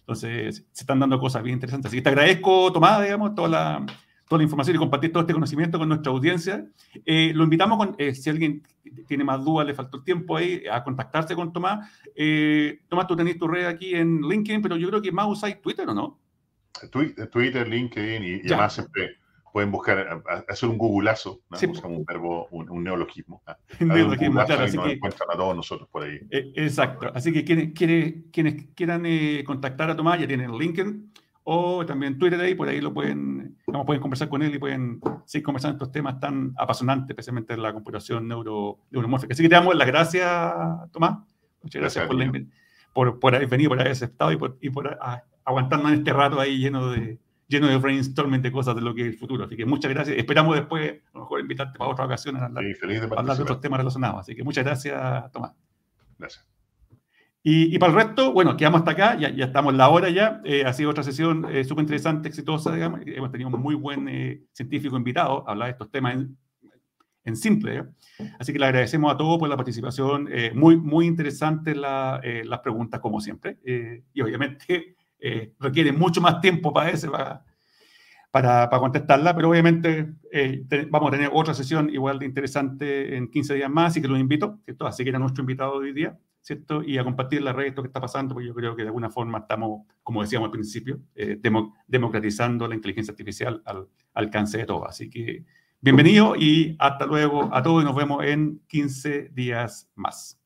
Entonces, se están dando cosas bien interesantes. Así que te agradezco, Tomás, digamos, toda la, toda la información y compartir todo este conocimiento con nuestra audiencia. Eh, lo invitamos, con, eh, si alguien tiene más dudas, le faltó el tiempo ahí, a contactarse con Tomás. Eh, Tomás, tú tenés tu red aquí en LinkedIn, pero yo creo que más usáis Twitter, ¿o no? Twitter, LinkedIn y, y además siempre pueden buscar, hacer un googleazo, ¿no? Usamos un verbo, un, neologismo. Un neologismo, <laughs> claro. Así que encuentran a todos nosotros por ahí. Eh, exacto. Así que quienes, quienes, quienes quieran eh, contactar a Tomás ya tienen LinkedIn o también Twitter ahí, por ahí lo pueden, digamos, pueden conversar con él y pueden seguir conversando estos temas tan apasionantes, especialmente en la computación neuro, neuromórfica. Así que te damos las gracias, Tomás. Muchas gracias, por, por, haber venido, por haber aceptado y por, y por ah, aguantarnos en este rato ahí lleno de lleno de brainstorming de cosas de lo que es el futuro. Así que muchas gracias. Esperamos después, a lo mejor, invitarte para otra ocasión a hablar, de, otros temas relacionados. Así que muchas gracias, Tomás. Gracias. Y, para el resto, bueno, quedamos hasta acá, ya, ya estamos en la hora ya. Eh, ha sido otra sesión eh, súper interesante, exitosa, digamos. Hemos tenido un muy buen eh, científico invitado a hablar de estos temas en, en simple. Así que le agradecemos a todos por la participación. muy, muy interesantes la, las preguntas, como siempre. y obviamente eh, requiere mucho más tiempo para ese, para, para, contestarla, pero obviamente eh, vamos a tener otra sesión igual de interesante en 15 días más, así que los invito, ¿cierto? Así que era nuestro invitado hoy día, ¿cierto? Y a compartir la red esto que está pasando, porque yo creo que de alguna forma estamos, como decíamos al principio, eh, democratizando la inteligencia artificial al alcance de todos. Así que bienvenido y hasta luego a todos y nos vemos en 15 días más.